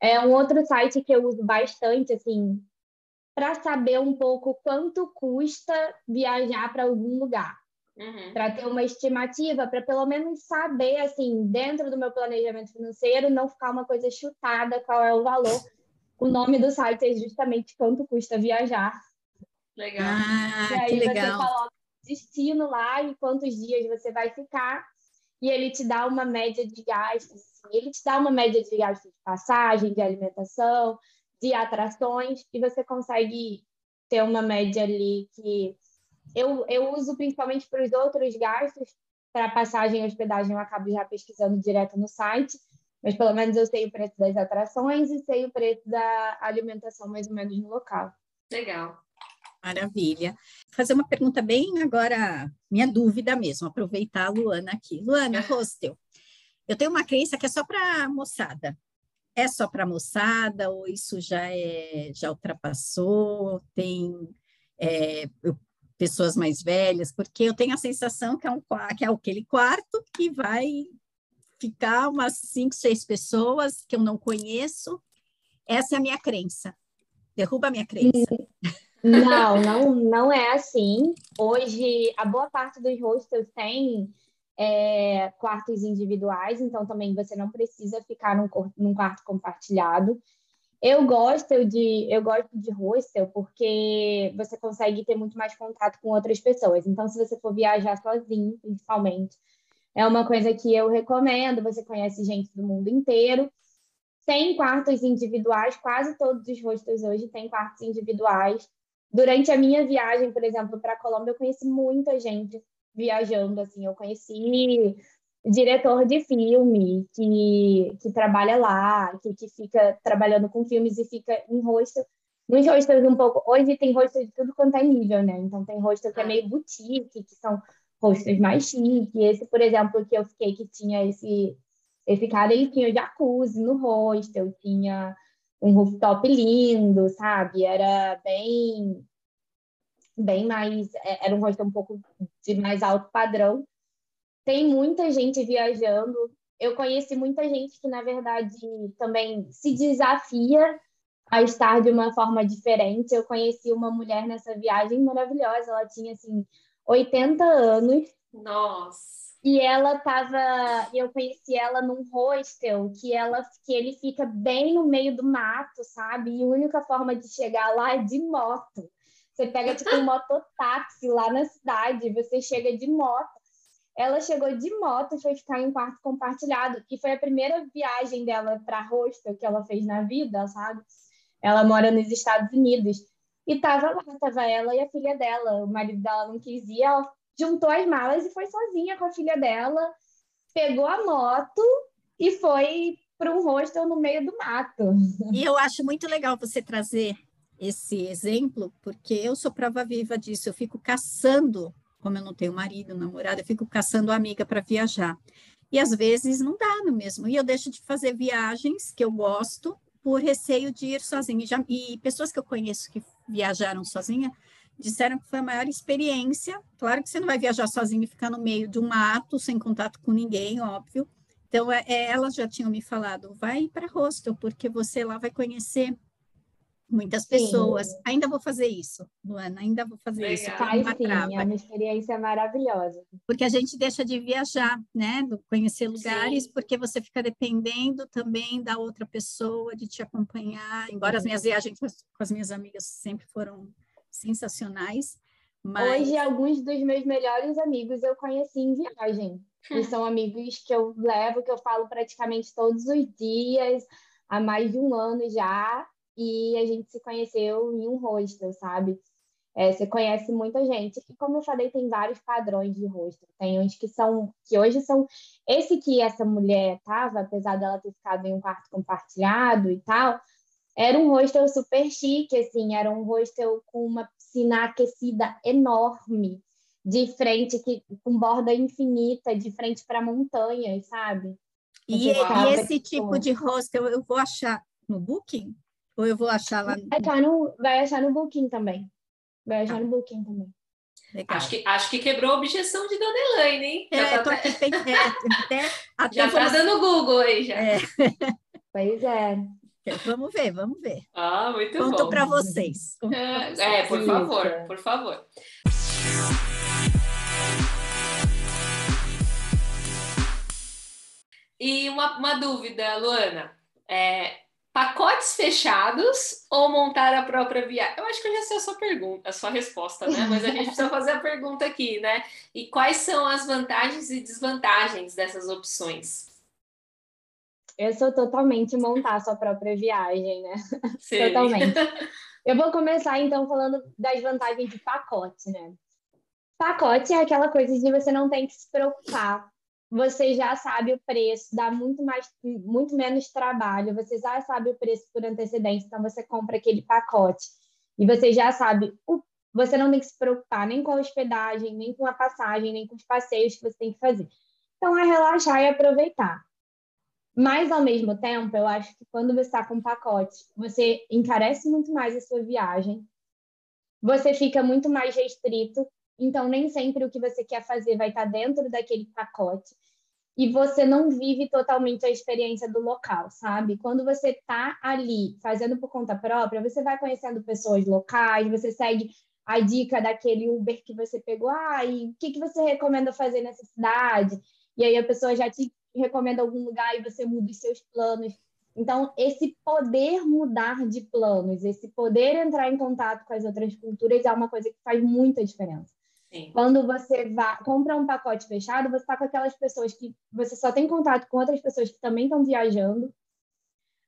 É um outro site que eu uso bastante, assim, para saber um pouco quanto custa viajar para algum lugar. Uhum. Para ter uma estimativa, para pelo menos saber, assim, dentro do meu planejamento financeiro, não ficar uma coisa chutada qual é o valor o nome do site é justamente quanto custa viajar. Legal. Ah, e aí que legal. você coloca destino lá e quantos dias você vai ficar. E ele te dá uma média de gastos. Assim. Ele te dá uma média de gastos de passagem, de alimentação, de atrações, e você consegue ter uma média ali que eu, eu uso principalmente para os outros gastos, para passagem e hospedagem, eu acabo já pesquisando direto no site, mas pelo menos eu sei o preço das atrações e sei o preço da alimentação mais ou menos no local. Legal. Maravilha. Vou fazer uma pergunta bem agora, minha dúvida mesmo, aproveitar a Luana aqui. Luana, *laughs* hostel. Eu tenho uma crença que é só para moçada. É só para moçada ou isso já é já ultrapassou? Tem é, pessoas mais velhas? Porque eu tenho a sensação que é, um, que é aquele quarto que vai ficar umas cinco, seis pessoas que eu não conheço. Essa é a minha crença. Derruba a minha crença. Não, não, não é assim. Hoje, a boa parte dos hostels tem é, quartos individuais, então também você não precisa ficar num, num quarto compartilhado. Eu gosto de eu gosto de hostel porque você consegue ter muito mais contato com outras pessoas. Então, se você for viajar sozinho, principalmente, é uma coisa que eu recomendo, você conhece gente do mundo inteiro. Tem quartos individuais, quase todos os hostels hoje têm quartos individuais. Durante a minha viagem, por exemplo, para a Colômbia, eu conheci muita gente viajando, assim, eu conheci diretor de filme que, que trabalha lá, que, que fica trabalhando com filmes e fica em hostel. Nos hostels um pouco, hoje tem hostel de tudo quanto é nível, né? Então tem hostel que é meio boutique, que são hostels mais chiques. Esse, por exemplo, que eu fiquei, que tinha esse, esse cara, ele tinha jacuzzi no hostel, tinha um rooftop lindo, sabe? Era bem, bem mais, é, era um hostel um pouco de mais alto padrão. Tem muita gente viajando. Eu conheci muita gente que, na verdade, também se desafia a estar de uma forma diferente. Eu conheci uma mulher nessa viagem maravilhosa. Ela tinha, assim, 80 anos. Nossa. E ela tava, eu conheci ela num hostel que ela que ele fica bem no meio do mato, sabe? E a única forma de chegar lá é de moto. Você pega tipo um mototáxi lá na cidade, você chega de moto. Ela chegou de moto e foi ficar em quarto compartilhado, que foi a primeira viagem dela para hostel que ela fez na vida, sabe? Ela mora nos Estados Unidos. E tava lá, tava ela e a filha dela. O marido dela não quis ir, ela juntou as malas e foi sozinha com a filha dela, pegou a moto e foi para um hostel no meio do mato. E eu acho muito legal você trazer esse exemplo, porque eu sou prova viva disso. Eu fico caçando, como eu não tenho marido, namorada, eu fico caçando amiga para viajar. E às vezes não dá no mesmo. E eu deixo de fazer viagens que eu gosto por receio de ir sozinha. E, já, e pessoas que eu conheço que viajaram sozinha disseram que foi a maior experiência. Claro que você não vai viajar sozinho e ficar no meio de um mato, sem contato com ninguém, óbvio. Então, é, é elas já tinham me falado, vai para hostel, porque você lá vai conhecer muitas pessoas. Sim. Ainda vou fazer isso, Luana, ainda vou fazer Legal. isso. Faz uma sim, trava. é uma experiência maravilhosa. Porque a gente deixa de viajar, né? Conhecer lugares, sim. porque você fica dependendo também da outra pessoa, de te acompanhar. Embora as minhas viagens com as minhas amigas sempre foram sensacionais. Mas... Hoje, alguns dos meus melhores amigos eu conheci em viagem. E são amigos que eu levo, que eu falo praticamente todos os dias, há mais de um ano já. E a gente se conheceu em um hostel, sabe? É, você conhece muita gente. E como eu falei, tem vários padrões de hostel. Tem uns que são, que hoje são. Esse que essa mulher tava, apesar dela ter ficado em um quarto compartilhado e tal, era um hostel super chique, assim, era um hostel com uma piscina aquecida enorme, de frente, que, com borda infinita, de frente para montanhas, sabe? E, e esse tipo de hostel eu vou achar no Booking? Ou eu vou achar lá no... Vai achar no, vai achar no Booking também. Vai achar no Booking também. Legal. Acho que, acho que quebrou a objeção de Dona Elaine, hein? É, já tá, aqui, é, até, *laughs* até já tá dando Google aí, já. É. *laughs* Pois é. Vamos ver, vamos ver. Ah, muito Conto bom. Conto para vocês. É, é, por favor, por favor. E uma, uma dúvida, Luana. É, pacotes fechados ou montar a própria viagem? Eu acho que eu já sei a sua pergunta, a sua resposta, né? Mas a gente precisa fazer a pergunta aqui, né? E quais são as vantagens e desvantagens dessas opções? Eu sou totalmente montar a sua própria viagem, né? *laughs* Sim. totalmente. *laughs* Eu vou começar então falando das vantagens de pacote, né? Pacote é aquela coisa de você não tem que se preocupar. Você já sabe o preço, dá muito mais, muito menos trabalho. Você já sabe o preço por antecedência, então você compra aquele pacote e você já sabe você não tem que se preocupar nem com a hospedagem, nem com a passagem, nem com os passeios que você tem que fazer. Então é relaxar e aproveitar. Mas, ao mesmo tempo, eu acho que quando você está com um pacote, você encarece muito mais a sua viagem, você fica muito mais restrito, então nem sempre o que você quer fazer vai estar tá dentro daquele pacote. E você não vive totalmente a experiência do local, sabe? Quando você está ali fazendo por conta própria, você vai conhecendo pessoas locais, você segue a dica daquele Uber que você pegou, ah, e o que, que você recomenda fazer nessa cidade? E aí a pessoa já te recomenda algum lugar e você muda os seus planos. Então, esse poder mudar de planos, esse poder entrar em contato com as outras culturas é uma coisa que faz muita diferença. Sim. Quando você vai, compra um pacote fechado, você está com aquelas pessoas que você só tem contato com outras pessoas que também estão viajando.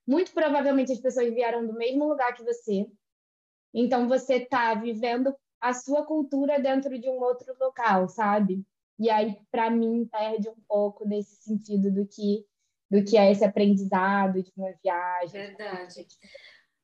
Muito provavelmente as pessoas vieram do mesmo lugar que você. Então, você está vivendo a sua cultura dentro de um outro local, sabe? E aí, para mim, perde um pouco desse sentido do que, do que é esse aprendizado de uma viagem. Verdade.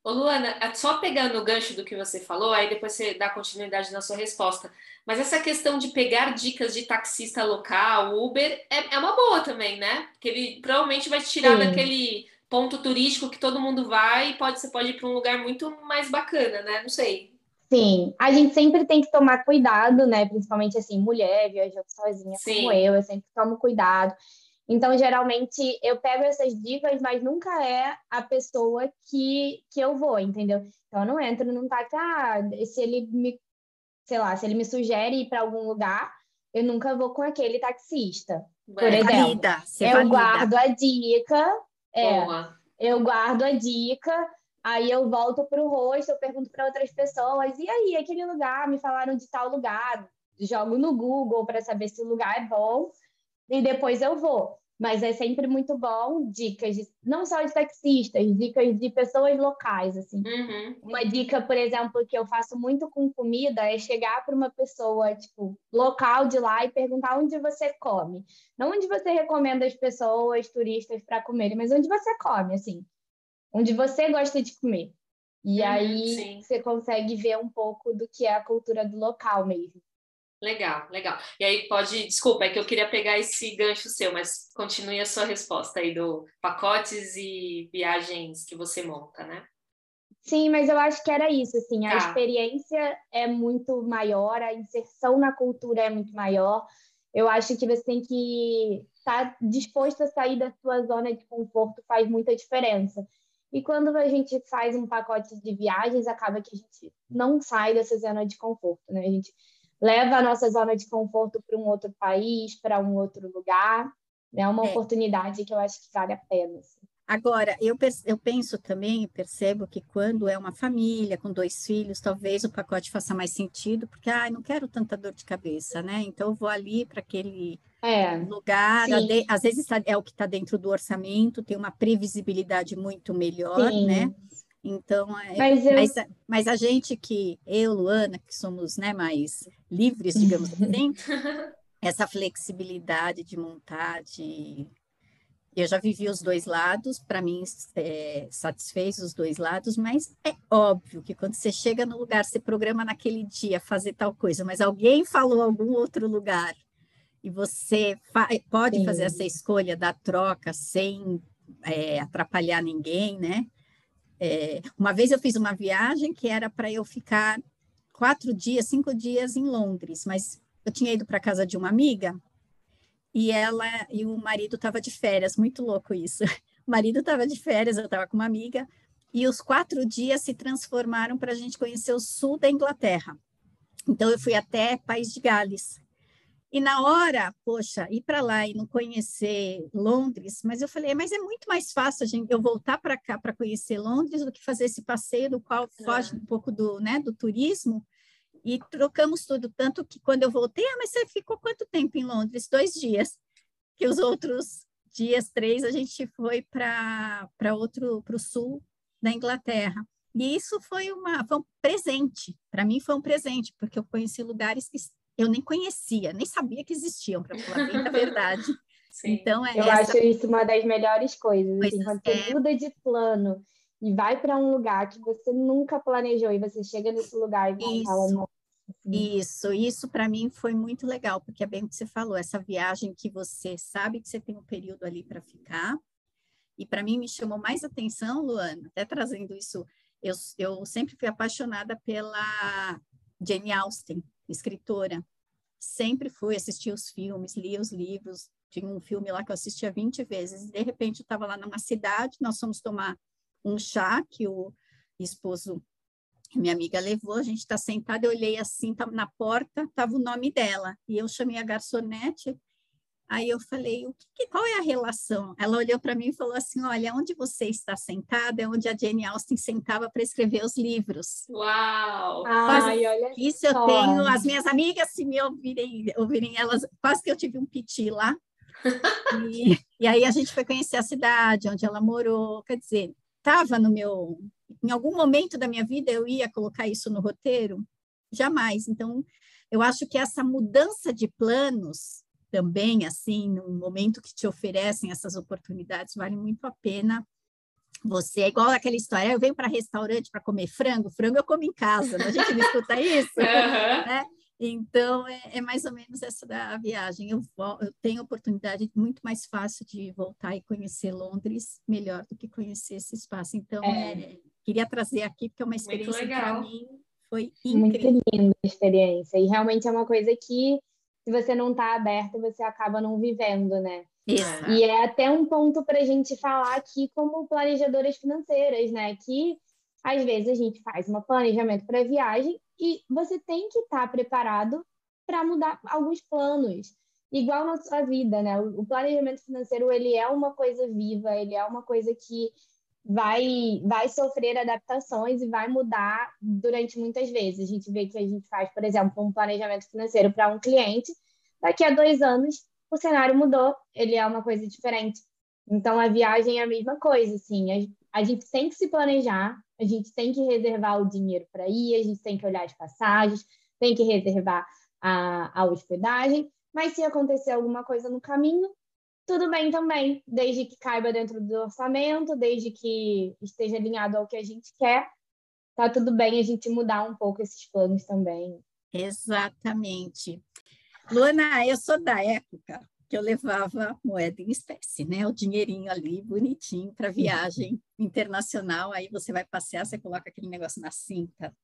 Ô, Luana, só pegando o gancho do que você falou, aí depois você dá continuidade na sua resposta. Mas essa questão de pegar dicas de taxista local, Uber, é, é uma boa também, né? Porque ele provavelmente vai te tirar Sim. daquele ponto turístico que todo mundo vai e pode, você pode ir para um lugar muito mais bacana, né? Não sei. Sim, a gente sempre tem que tomar cuidado, né? Principalmente assim, mulher viajando sozinha Sim. como eu, eu sempre tomo cuidado. Então, geralmente, eu pego essas dicas, mas nunca é a pessoa que, que eu vou, entendeu? Então, eu não entro num táxi, ah, se ele me, sei lá, se ele me sugere ir para algum lugar, eu nunca vou com aquele taxista, por exemplo. Valida, eu valida. guardo a dica, é, Boa. eu guardo a dica, Aí eu volto para o rosto, eu pergunto para outras pessoas, e aí, aquele lugar, me falaram de tal lugar, jogo no Google para saber se o lugar é bom. E depois eu vou. Mas é sempre muito bom dicas, de, não só de taxistas, dicas de pessoas locais, assim. Uhum. Uma dica, por exemplo, que eu faço muito com comida é chegar para uma pessoa, tipo, local de lá e perguntar onde você come. Não onde você recomenda as pessoas, turistas, para comerem, mas onde você come, assim. Onde você gosta de comer. E Uhum, aí sim. você consegue ver um pouco do que é a cultura do local mesmo. Legal, legal. E aí pode, desculpa, é que eu queria pegar esse gancho seu, mas continue a sua resposta aí do pacotes e viagens que você monta, né? Sim, mas eu acho que era isso, assim, a Tá. experiência é muito maior, a inserção na cultura é muito maior. Eu acho que você tem que estar disposto a sair da sua zona de conforto, faz muita diferença. E quando a gente faz um pacote de viagens, acaba que a gente não sai dessa zona de conforto, né? A gente leva a nossa zona de conforto para um outro país, para um outro lugar. É uma É. oportunidade que eu acho que vale a pena. assim. Agora, eu, eu penso também, percebo que quando é uma família com dois filhos, talvez o pacote faça mais sentido, porque, ah, não quero tanta dor de cabeça, né? Então, eu vou ali para aquele É, lugar, Sim. às vezes tá- é o que está dentro do orçamento, tem uma previsibilidade muito melhor, sim. né? Então, é, Mas eu mas, a- mas a gente que, eu, Luana, que somos né, mais livres, digamos assim, *laughs* essa flexibilidade de montar, de... Eu já vivi os dois lados, para mim é, satisfez os dois lados, mas é óbvio que quando você chega no lugar, você programa naquele dia fazer tal coisa, mas alguém falou algum outro lugar e você fa- pode Sim. fazer essa escolha da troca sem é, atrapalhar ninguém, né? É, uma vez eu fiz uma viagem que era para eu ficar quatro dias, cinco dias em Londres, mas eu tinha ido para casa de uma amiga e ela e o marido estava de férias, muito louco isso. O marido estava de férias, eu estava com uma amiga e os quatro dias se transformaram para a gente conhecer o sul da Inglaterra. Então eu fui até País de Gales. E na hora, poxa, ir para lá e não conhecer Londres, mas eu falei, mas é muito mais fácil gente, eu voltar para cá para conhecer Londres do que fazer esse passeio do qual foge É. um pouco do, né, do turismo. E trocamos tudo, tanto que quando eu voltei, ah, mas você ficou quanto tempo em Londres? Dois dias. Que os outros dias, três, a gente foi para outro, para o sul da Inglaterra. E isso foi, uma, foi um presente, para mim foi um presente, porque eu conheci lugares que eu nem conhecia, nem sabia que existiam, para falar bem a verdade. *laughs* Sim. Então, é Eu essa, acho isso uma das melhores coisas. Assim, Coisas, quando você é. muda de plano e vai para um lugar que você nunca planejou e você chega nesse lugar e Isso. fala, nossa, assim, Isso, isso para mim foi muito legal, porque é bem o que você falou, essa viagem que você sabe que você tem um período ali para ficar. E para mim me chamou mais atenção, Luana, até trazendo isso, eu, eu sempre fui apaixonada pela Jane Austen, escritora. Sempre fui assistir os filmes, lia os livros. Tinha um filme lá que eu assistia 20 vezes. E de repente eu estava lá numa cidade, nós fomos tomar um chá que o esposo minha amiga levou, a gente está sentada, eu olhei assim, tá na porta, estava o nome dela, e eu chamei a garçonete, aí eu falei, o que, que- qual é a relação? Ela olhou para mim e falou assim, olha, onde você está sentada é onde a Jane Austen sentava para escrever os livros. Uau! Ai, olha Isso eu tenho, as minhas amigas, se me ouvirem, ouvirem elas, quase que eu tive um piti lá, *laughs* e, e aí a gente foi conhecer a cidade, onde ela morou, quer dizer, estava no meu, em algum momento da minha vida eu ia colocar isso no roteiro? Jamais. Então, eu acho que essa mudança de planos também, assim, num momento que te oferecem essas oportunidades, vale muito a pena. Você é igual aquela história, eu venho para restaurante para comer frango, frango eu como em casa, né? a gente não escuta isso? *laughs* Aham. Então, é, é mais ou menos essa da viagem. Eu, eu tenho oportunidade muito mais fácil de voltar e conhecer Londres melhor do que conhecer esse espaço. Então, É. é, queria trazer aqui, porque é uma experiência para mim foi muito incrível. linda a experiência. E realmente é uma coisa que, se você não está aberto, você acaba não vivendo, né? Exato. E é até um ponto para a gente falar aqui como planejadoras financeiras, né? Que às vezes a gente faz um planejamento para viagem e você tem que estar preparado para mudar alguns planos. Igual na sua vida, né? O planejamento financeiro, ele é uma coisa viva, ele é uma coisa que vai, vai sofrer adaptações e vai mudar durante muitas vezes. A gente vê que a gente faz, por exemplo, um planejamento financeiro para um cliente, daqui a dois anos o cenário mudou, ele é uma coisa diferente. Então, a viagem é a mesma coisa, assim, a, a gente tem que se planejar, a gente tem que reservar o dinheiro para ir, a gente tem que olhar as passagens, tem que reservar a, a hospedagem, mas se acontecer alguma coisa no caminho, tudo bem também, desde que caiba dentro do orçamento, desde que esteja alinhado ao que a gente quer, tá tudo bem a gente mudar um pouco esses planos também. Exatamente. Luana, eu sou da época que eu levava moeda em espécie, né? O dinheirinho ali, bonitinho, para viagem internacional. Aí você vai passear, você coloca aquele negócio na cinta.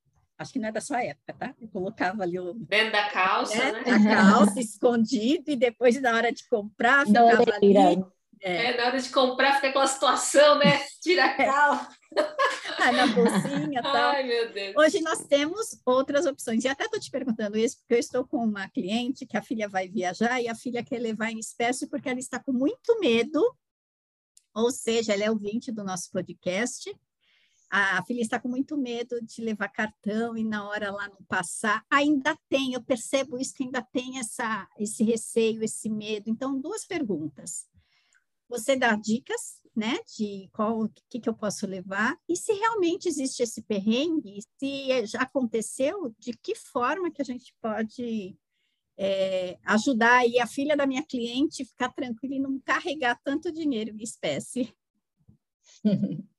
Acho que não é da sua época, tá? Eu colocava ali o. Dentro da calça, né? né? A calça escondido, e depois, na hora de comprar, ficava ali. É. é, na hora de comprar, fica aquela situação, né? Tira a é. calça. *laughs* ah, na bolsinha tal. Ai, meu Deus. Hoje nós temos outras opções. E até estou te perguntando isso, porque eu estou com uma cliente que a filha vai viajar e a filha quer levar em espécie porque ela está com muito medo, ou seja, ela é ouvinte do nosso podcast. A filha está com muito medo de levar cartão e na hora lá não passar. Ainda tem, eu percebo isso, que ainda tem essa, esse receio, esse medo. Então, duas perguntas. Você dá dicas né, de qual, o que, que eu posso levar, e se realmente existe esse perrengue, se já aconteceu, de que forma que a gente pode é, ajudar aí a filha da minha cliente ficar tranquila e não carregar tanto dinheiro em espécie. *laughs*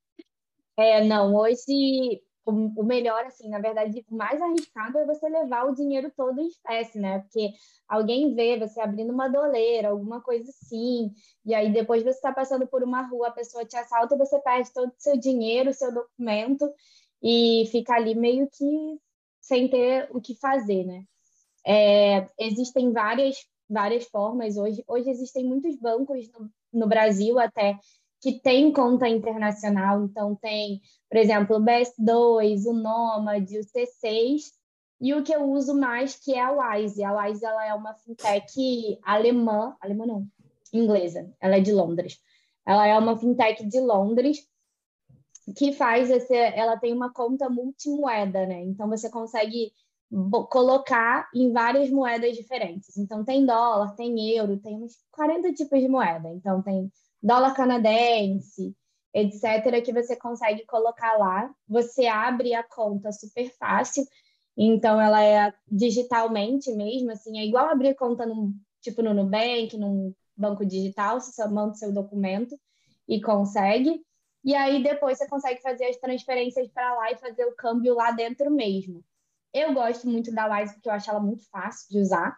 É, não, hoje o, melhor, assim, na verdade, o mais arriscado é você levar o dinheiro todo em espécie, né? Porque alguém vê você abrindo uma doleira, alguma coisa assim, e aí depois você está passando por uma rua, a pessoa te assalta, você perde todo o seu dinheiro, o seu documento, e fica ali meio que sem ter o que fazer, né? É, existem várias, várias formas hoje. Hoje existem muitos bancos no, no Brasil até que tem conta internacional, então tem, por exemplo, o BS2, o Nomad, o C6, e o que eu uso mais que é a Wise. A Wise ela é uma fintech alemã, alemã não, inglesa, ela é de Londres. Ela é uma fintech de Londres que faz esse, ela tem uma conta multimoeda, né? Então você consegue colocar em várias moedas diferentes. Então tem dólar, tem euro, tem uns 40 tipos de moeda. Então tem dólar canadense, etc., que você consegue colocar lá. Você abre a conta super fácil, então ela é digitalmente mesmo, assim, é igual abrir conta no, tipo no Nubank, num banco digital, você só manda o seu documento e consegue. E aí depois você consegue fazer as transferências para lá e fazer o câmbio lá dentro mesmo. Eu gosto muito da Wise porque eu acho ela muito fácil de usar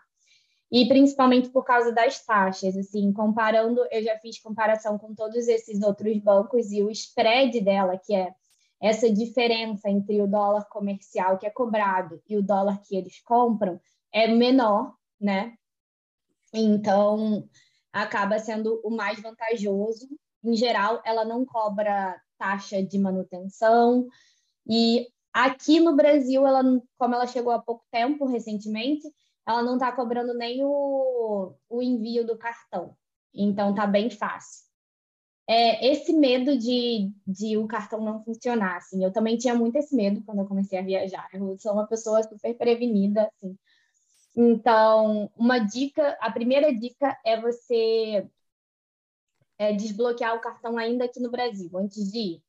e principalmente por causa das taxas, assim, comparando, eu já fiz comparação com todos esses outros bancos e o spread dela, que é essa diferença entre o dólar comercial que é cobrado e o dólar que eles compram, é menor, né? Então, acaba sendo o mais vantajoso. Em geral, ela não cobra taxa de manutenção e aqui no Brasil, ela, como ela chegou há pouco tempo, recentemente, ela não está cobrando nem o, o envio do cartão. Então tá bem fácil. É, esse medo de, de o cartão não funcionar, assim, eu também tinha muito esse medo quando eu comecei a viajar. Eu sou uma pessoa super prevenida, assim. Então, uma dica, a primeira dica é você é, desbloquear o cartão ainda aqui no Brasil, antes de ir,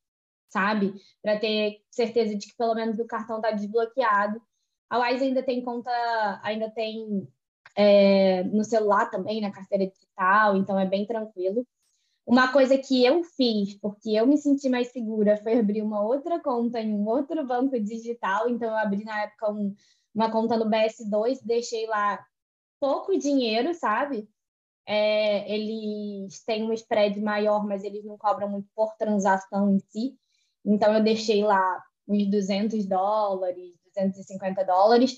sabe? Para ter certeza de que pelo menos o cartão está desbloqueado a Wise ainda tem conta, ainda tem é, no celular também, na carteira digital, então é bem tranquilo. Uma coisa que eu fiz, porque eu me senti mais segura, foi abrir uma outra conta em um outro banco digital. Então, eu abri na época um, uma conta no BS2, deixei lá pouco dinheiro, sabe? É, eles têm um spread maior, mas eles não cobram muito por transação em si. Então, eu deixei lá uns 200 dólares, 250 dólares,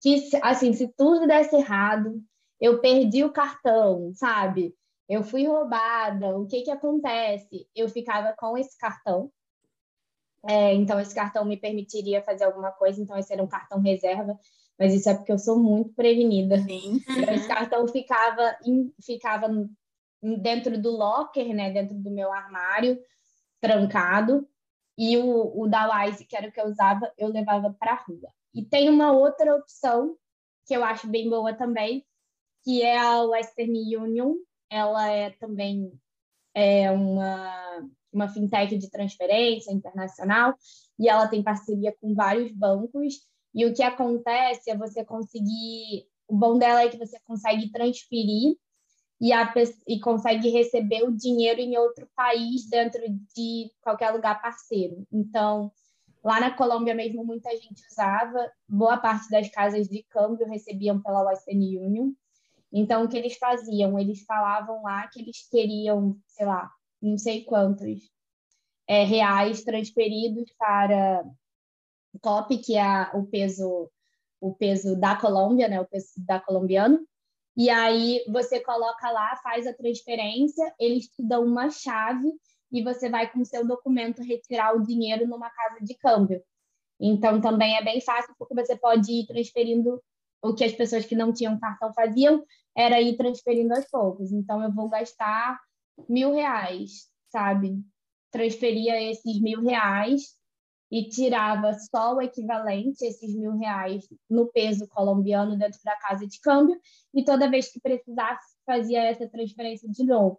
que, assim, se tudo desse errado, eu perdi o cartão, sabe? Eu fui roubada, o que que acontece? Eu ficava com esse cartão, é, então esse cartão me permitiria fazer alguma coisa, então esse era um cartão reserva, mas isso é porque eu sou muito prevenida. Sim. Então, esse cartão ficava, ficava dentro do locker, né, dentro do meu armário, trancado, e o, o da Wise, que era o que eu usava, eu levava para a rua. E tem uma outra opção que eu acho bem boa também, que é a Western Union. Ela é também é uma, uma fintech de transferência internacional e ela tem parceria com vários bancos. E o que acontece é você conseguir. O bom dela é que você consegue transferir e, a, e consegue receber o dinheiro em outro país dentro de qualquer lugar parceiro. Então, lá na Colômbia mesmo, muita gente usava, boa parte das casas de câmbio recebiam pela Western Union. Então, o que eles faziam? Eles falavam lá que eles queriam, sei lá, não sei quantos é, reais transferidos para COP, que é o peso o peso da Colômbia, né, o peso da colombiano, e aí você coloca lá, faz a transferência, eles te dão uma chave e você vai com seu documento retirar o dinheiro numa casa de câmbio. Então também é bem fácil porque você pode ir transferindo o que as pessoas que não tinham cartão faziam era ir transferindo aos poucos. Então eu vou gastar mil reais, sabe? Transferia esses mil reais e tirava só o equivalente, esses mil reais, no peso colombiano dentro da casa de câmbio, e toda vez que precisasse, fazia essa transferência de novo.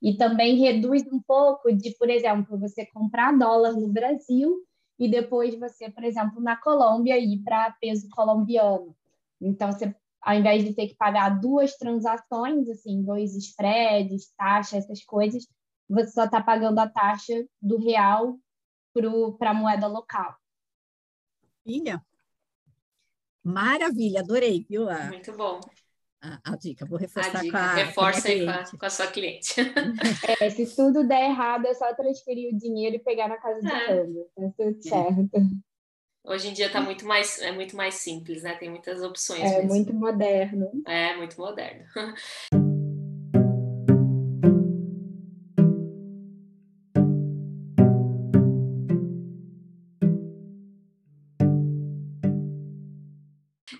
E também reduz um pouco de, por exemplo, você comprar dólar no Brasil e depois você, por exemplo, na Colômbia, ir para peso colombiano. Então, você, ao invés de ter que pagar duas transações, assim, dois spreads, taxa, essas coisas, você só está pagando a taxa do real para a moeda local. Maravilha. Maravilha, adorei, viu? A, Muito bom. A, a dica, vou reforçar a dica, com a Reforça aí com a, com a, sua cliente. *laughs* É, se tudo der errado, é só transferir o dinheiro e pegar na casa de é. câmbio. Tá tudo certo. Hoje em dia tá muito mais, é muito mais simples, né? Tem muitas opções. É mesmo. muito moderno. É, muito moderno. *laughs*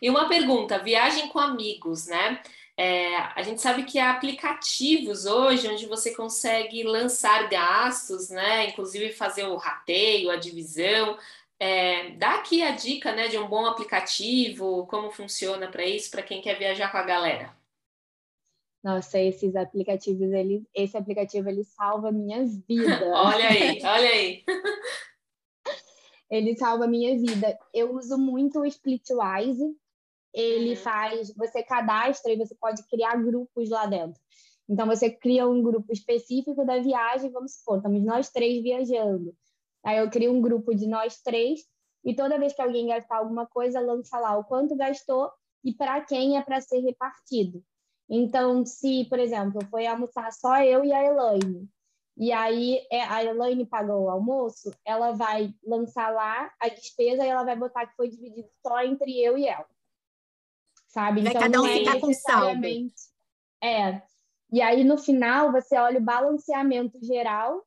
E uma pergunta: viagem com amigos, né? É, a gente sabe que há aplicativos hoje onde você consegue lançar gastos, né? Inclusive fazer o rateio, a divisão. É, dá aqui a dica né, de um bom aplicativo, como funciona para isso, para quem quer viajar com a galera. Nossa, esses aplicativos, ele, esse aplicativo ele salva minha vida. *laughs* olha aí, olha aí. *laughs* ele salva minha vida. Eu uso muito o Splitwise, ele uhum. faz, você cadastra e você pode criar grupos lá dentro. Então você cria um grupo específico da viagem, vamos supor, estamos nós três viajando. Aí eu crio um grupo de nós três e toda vez que alguém gastar alguma coisa, lança lá o quanto gastou e para quem é para ser repartido. Então, se, por exemplo, foi almoçar só eu e a Elaine, e aí é, a Elaine pagou o almoço, ela vai lançar lá a despesa e ela vai botar que foi dividido só entre eu e ela sabe? Vai então, cada um é ficar com saldo. É. E aí, no final, você olha o balanceamento geral.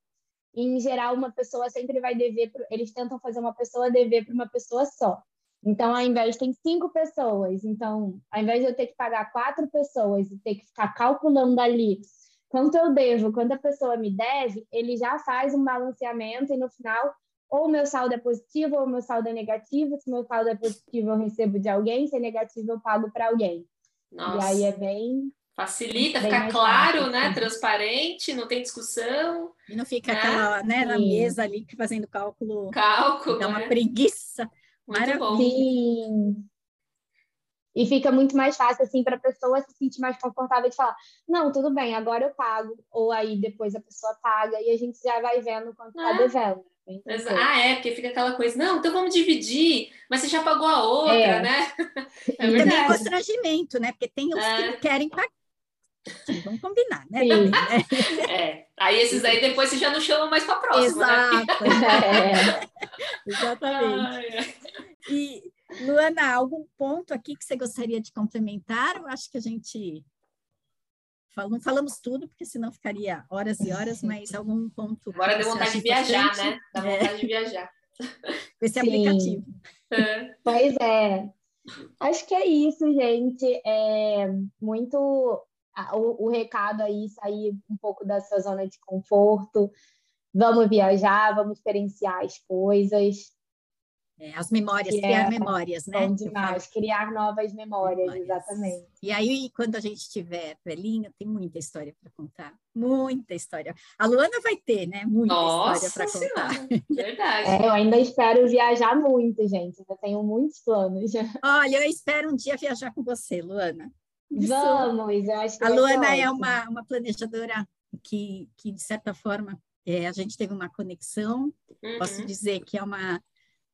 E, em geral, uma pessoa sempre vai dever. Pro... Eles tentam fazer uma pessoa dever para uma pessoa só. Então, ao invés de tem cinco pessoas, então, ao invés de eu ter que pagar quatro pessoas e ter que ficar calculando ali quanto eu devo, quanto a pessoa me deve, ele já faz um balanceamento e no final ou o meu saldo é positivo ou o meu saldo é negativo. Se meu saldo é positivo, eu recebo de alguém, se é negativo, eu pago para alguém. Nossa. E aí é bem. Facilita, bem fica claro, fácil, né? Transparente, não tem discussão. E não fica né? aquela, né, na mesa ali fazendo cálculo. Cálculo. Dá uma né? preguiça. Muito Maravilha. bom. Sim. E fica muito mais fácil, assim, para a pessoa se sentir mais confortável de falar: não, tudo bem, agora eu pago. Ou aí depois a pessoa paga e a gente já vai vendo quanto está é. devendo. Ah, é, porque fica aquela coisa, não, então vamos dividir, mas você já pagou a outra, é. né? *laughs* É e também constrangimento, né? Porque tem os é. que não querem pagar. Vamos combinar, né? Também, né? *laughs* É. Aí esses aí depois você já não chama mais para a próxima. Né? Exato. Né? É. *laughs* Exatamente. Ai, e, Luana, algum ponto aqui que você gostaria de complementar? Eu acho que a gente não falamos tudo, porque senão ficaria horas e horas, mas algum ponto. Agora deu vontade de viajar, né? Dá vontade é. de viajar. Esse Sim. aplicativo. É. Pois é. Acho que é isso, gente. É muito o, o recado aí, sair um pouco da sua zona de conforto. Vamos viajar, vamos experienciar as coisas. É, as memórias, que criar é, memórias, né? Bom demais, criar novas memórias, memórias, exatamente. E aí, quando a gente estiver velhinha, tem muita história para contar, muita história. A Luana vai ter, né? Muita Nossa história para contar. *laughs* Verdade. É, eu ainda espero viajar muito, gente. Eu tenho muitos planos. Olha, eu espero um dia viajar com você, Luana. Isso. Vamos, eu acho que A Luana é uma, uma planejadora que, que, de certa forma, é, a gente teve uma conexão. Uhum. Posso dizer que é uma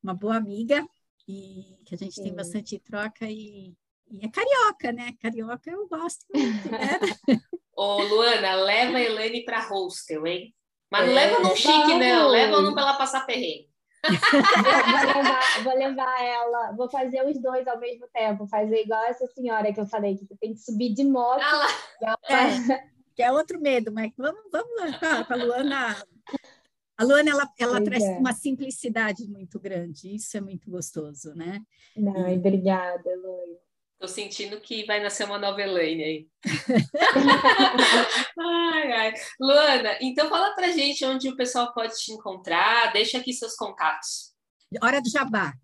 uma boa amiga e que a gente Sim. tem bastante troca e, e, é carioca, né? Carioca eu gosto muito, né? *laughs* Ô, Luana, leva a Elaine para hostel, hein? Mas é, leva num chique, não. Leva não para ela passar perrengue. vou, levar, vou, levar, ela, vou fazer os dois ao mesmo tempo, fazer igual essa senhora que eu falei, que tem que subir de moto. Ah é, que é outro medo, mas vamos, vamos lá, com a Luana a Luana, ela, ela traz é. uma simplicidade muito grande, isso é muito gostoso, né? Não, e... obrigada, Luana. Estou sentindo que vai nascer uma nova Elaine aí. *laughs* ai, ai. Luana, então fala pra gente onde o pessoal pode te encontrar, deixa aqui seus contatos. Hora do Jabá.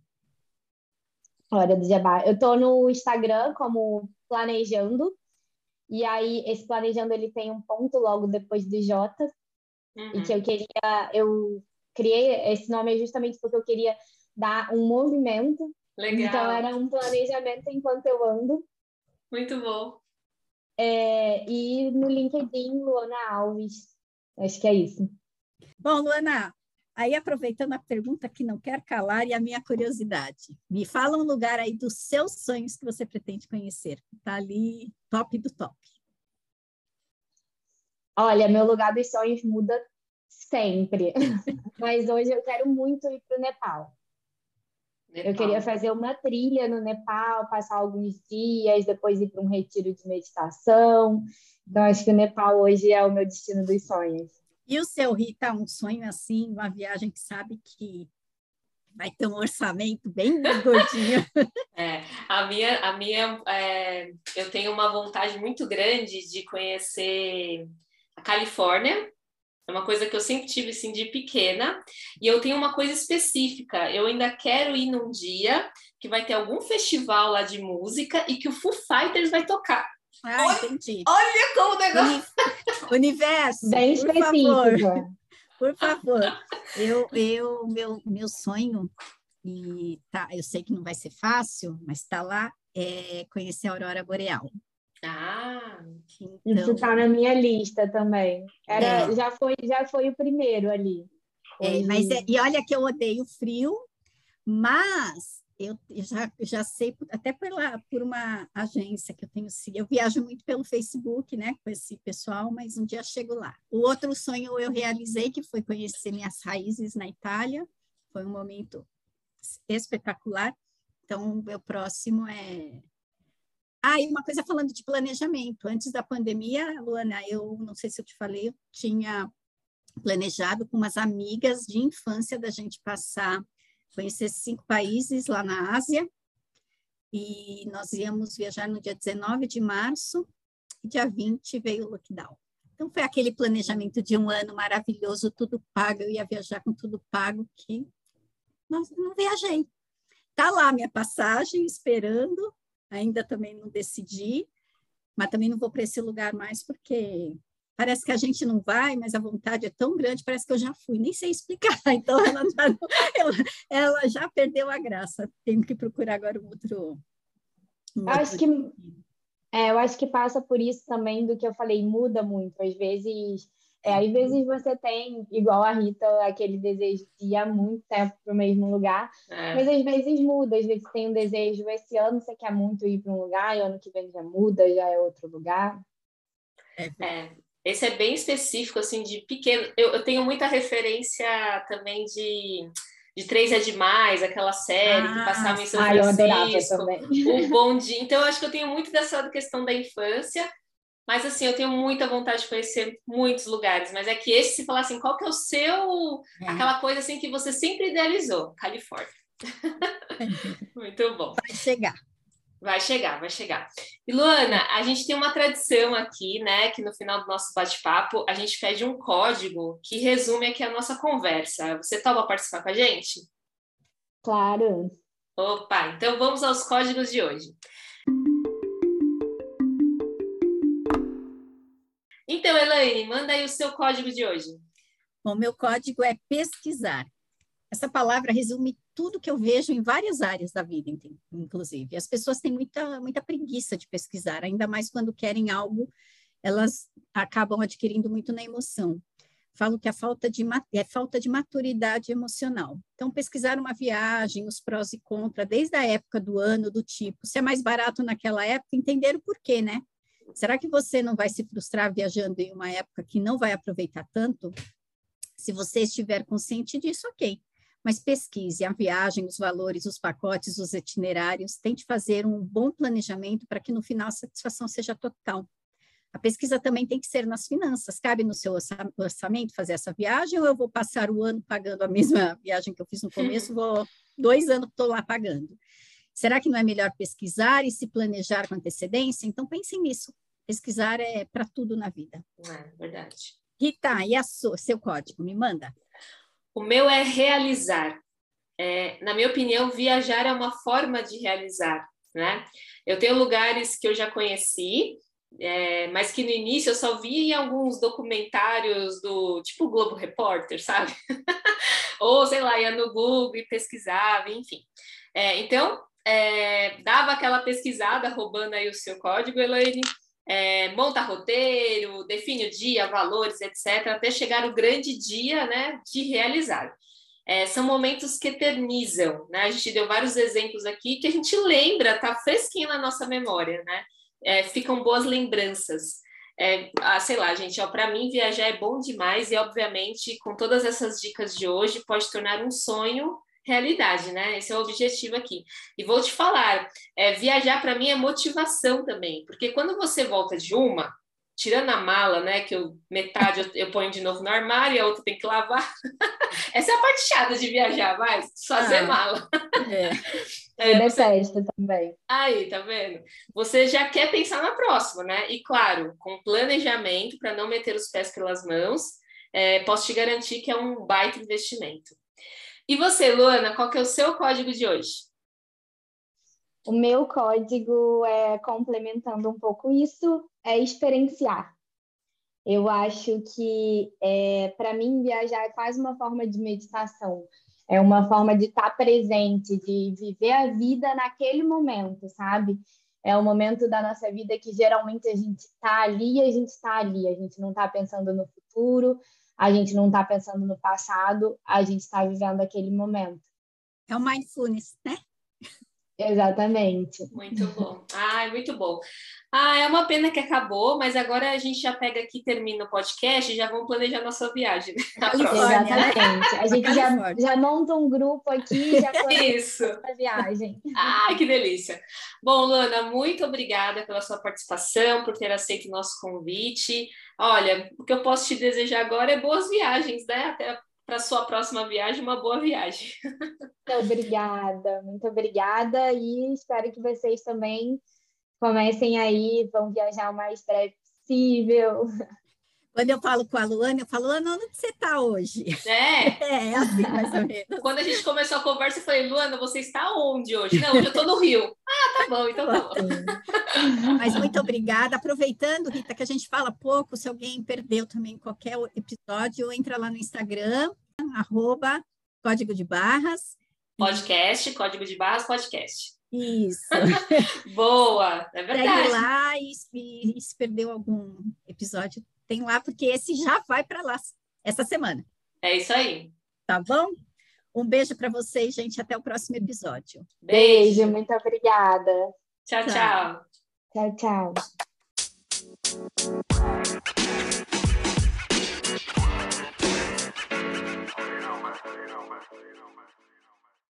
Hora do Jabá. Eu estou no Instagram como Planejando, e aí esse Planejando ele tem um ponto logo depois do J, Uhum. E que eu queria, eu criei esse nome justamente porque eu queria dar um movimento. Legal. Então era um planejamento enquanto eu ando. Muito bom. É, e no LinkedIn, Luana Alves. Acho que é isso. Bom, Luana, aí aproveitando a pergunta que não quer calar e a minha curiosidade, me fala um lugar aí dos seus sonhos que você pretende conhecer. Está ali, top do top. Olha, meu lugar dos sonhos muda sempre. *laughs* Mas hoje eu quero muito ir para o Nepal. Nepal. Eu queria fazer uma trilha no Nepal, passar alguns dias, depois ir para um retiro de meditação. Então, acho que o Nepal hoje é o meu destino dos sonhos. E o seu, Rita, um sonho assim, uma viagem que sabe que vai ter um orçamento bem gordinho. *laughs* *laughs* É, a minha, a minha é, eu tenho uma vontade muito grande de conhecer a Califórnia. É uma coisa que eu sempre tive assim de pequena. E eu tenho uma coisa específica. Eu ainda quero ir num dia que vai ter algum festival lá de música e que o Foo Fighters vai tocar. Ah, olha, entendi. Olha como o negócio. *laughs* Universo. Bem por favor. *laughs* Por favor. Eu, eu, meu, meu sonho, e tá, eu sei que não vai ser fácil, mas está lá, é conhecer a Aurora Boreal. Ah, então... isso está na minha lista também. Era, é. já, foi, já foi o primeiro ali. É, mas é, e olha que eu odeio frio, mas eu já, já sei, até pela, por uma agência que eu tenho, eu viajo muito pelo Facebook, né, com esse pessoal, mas um dia chego lá. O outro sonho eu realizei, que foi conhecer minhas raízes na Itália, foi um momento espetacular. Então, o meu próximo é ah, e uma coisa falando de planejamento. Antes da pandemia, Luana, eu não sei se eu te falei, eu tinha planejado com umas amigas de infância da gente passar, conhecer cinco países lá na Ásia. E nós íamos viajar no dia 19 de março, e dia 20 veio o lockdown. Então foi aquele planejamento de um ano maravilhoso, tudo pago, eu ia viajar com tudo pago, que não, não viajei. Tá lá minha passagem esperando, ainda também não decidi, mas também não vou para esse lugar mais porque parece que a gente não vai, mas a vontade é tão grande, parece que eu já fui, nem sei explicar. *laughs* Então ela já, ela, ela já perdeu a graça. Tenho que procurar agora um outro. Um acho que é, eu acho que passa por isso também do que eu falei, muda muito. Às vezes é, às vezes você tem, igual a Rita, aquele desejo de ir há muito tempo para o mesmo lugar, é. mas às vezes muda, às vezes tem um desejo, esse ano você quer muito ir para um lugar, e ano que vem já muda, já é outro lugar. É, é. Esse é bem específico, assim, de pequeno. Eu, eu tenho muita referência também de de Três é Demais, aquela série ah, que passava em São Francisco, o Bom Dia. Então, eu acho que eu tenho muito dessa questão da infância, mas assim, eu tenho muita vontade de conhecer muitos lugares, mas é que esse, se falar assim, qual que é o seu, é. aquela coisa assim que você sempre idealizou? Califórnia. *laughs* Muito bom. Vai chegar. Vai chegar, vai chegar. E Luana, a gente tem uma tradição aqui, né? Que no final do nosso bate-papo a gente pede um código que resume aqui a nossa conversa. Você topa participar com a gente? Claro. Opa, então vamos aos códigos de hoje. Então, Elaine, manda aí o seu código de hoje. Bom, meu código é pesquisar. Essa palavra resume tudo que eu vejo em várias áreas da vida, inclusive. As pessoas têm muita, muita preguiça de pesquisar, ainda mais quando querem algo, elas acabam adquirindo muito na emoção. Falo que a falta de, é falta de maturidade emocional. Então, pesquisar uma viagem, os prós e contras, desde a época do ano, do tipo, se é mais barato naquela época, entender o porquê, né? Será que você não vai se frustrar viajando em uma época que não vai aproveitar tanto? Se você estiver consciente disso, ok. Mas pesquise a viagem, os valores, os pacotes, os itinerários. Tente fazer um bom planejamento para que no final a satisfação seja total. A pesquisa também tem que ser nas finanças. Cabe no seu orçamento fazer essa viagem ou eu vou passar o ano pagando a mesma *laughs* viagem que eu fiz no começo, vou dois anos estou lá pagando. Será que não é melhor pesquisar e se planejar com antecedência? Então pense nisso. Pesquisar é para tudo na vida. É verdade. Rita, e a sua, seu código? Me manda. O meu é realizar. É, na minha opinião, viajar é uma forma de realizar, né? Eu tenho lugares que eu já conheci, é, mas que no início eu só via em alguns documentários do tipo Globo Repórter, sabe? *laughs* Ou sei lá, ia no Google e pesquisava, enfim. É, então, é, dava aquela pesquisada, roubando aí o seu código, Elaine, é, monta roteiro, define o dia, valores, etc., até chegar o grande dia né, de realizar. É, são momentos que eternizam, né? A gente deu vários exemplos aqui que a gente lembra, tá fresquinho na nossa memória, né? É, ficam boas lembranças. É, ah, sei lá, gente, para mim viajar é bom demais e, obviamente, com todas essas dicas de hoje, pode tornar um sonho realidade, né? Esse é o objetivo aqui. E vou te falar, é, viajar para mim é motivação também, porque quando você volta de uma, tirando a mala, né, que eu, metade eu, eu ponho de novo no armário e a outra tem que lavar. *laughs* Essa é a parte chata de viajar, mas fazer ah, mala. É. *laughs* é também. Aí, tá vendo? Você já quer pensar na próxima, né? E claro, com planejamento para não meter os pés pelas mãos, é, posso te garantir que é um baita investimento. E você, Luana, qual que é o seu código de hoje? O meu código é complementando um pouco isso, é experienciar. Eu acho que é, para mim viajar é quase uma forma de meditação. É uma forma de estar presente, de viver a vida naquele momento, sabe? É o momento da nossa vida que geralmente a gente está ali e a gente está ali. A gente não está pensando no futuro, a gente não está pensando no passado, a gente está vivendo aquele momento. É o mindfulness, né? Exatamente. Muito bom. Ai, muito bom. Ah, é uma pena que acabou, mas agora a gente já pega aqui, termina o podcast e já vamos planejar nossa viagem. *laughs* Né? Exatamente. A gente já, já monta um grupo aqui já Isso. a viagem. Ai, que delícia. Bom, Lana, muito obrigada pela sua participação, por ter aceito o nosso convite. Olha, o que eu posso te desejar agora é boas viagens, né? Até para sua próxima viagem, uma boa viagem. Muito obrigada, muito obrigada e espero que vocês também comecem aí, vão viajar o mais breve possível. Quando eu falo com a Luana, eu falo, Luana, onde você está hoje? É. *laughs* é, assim, mais ou menos. Quando a gente começou a conversa, eu falei, Luana, você está onde hoje? Não, hoje eu estou no Rio. Ah, tá bom, então tá bom. Mas muito obrigada. Aproveitando, Rita, que a gente fala pouco, se alguém perdeu também qualquer episódio, entra lá no Instagram, arroba Código de Barras. Podcast, Código de Barras Podcast. Isso. *laughs* Boa, é verdade. Segue lá e, e se perdeu algum episódio, tem lá, porque esse já vai para lá essa semana. É isso aí. Tá bom? Um beijo para vocês, gente. Até o próximo episódio. Beijo, beijo muito obrigada. Tchau, tchau. Tchau, tchau. tchau.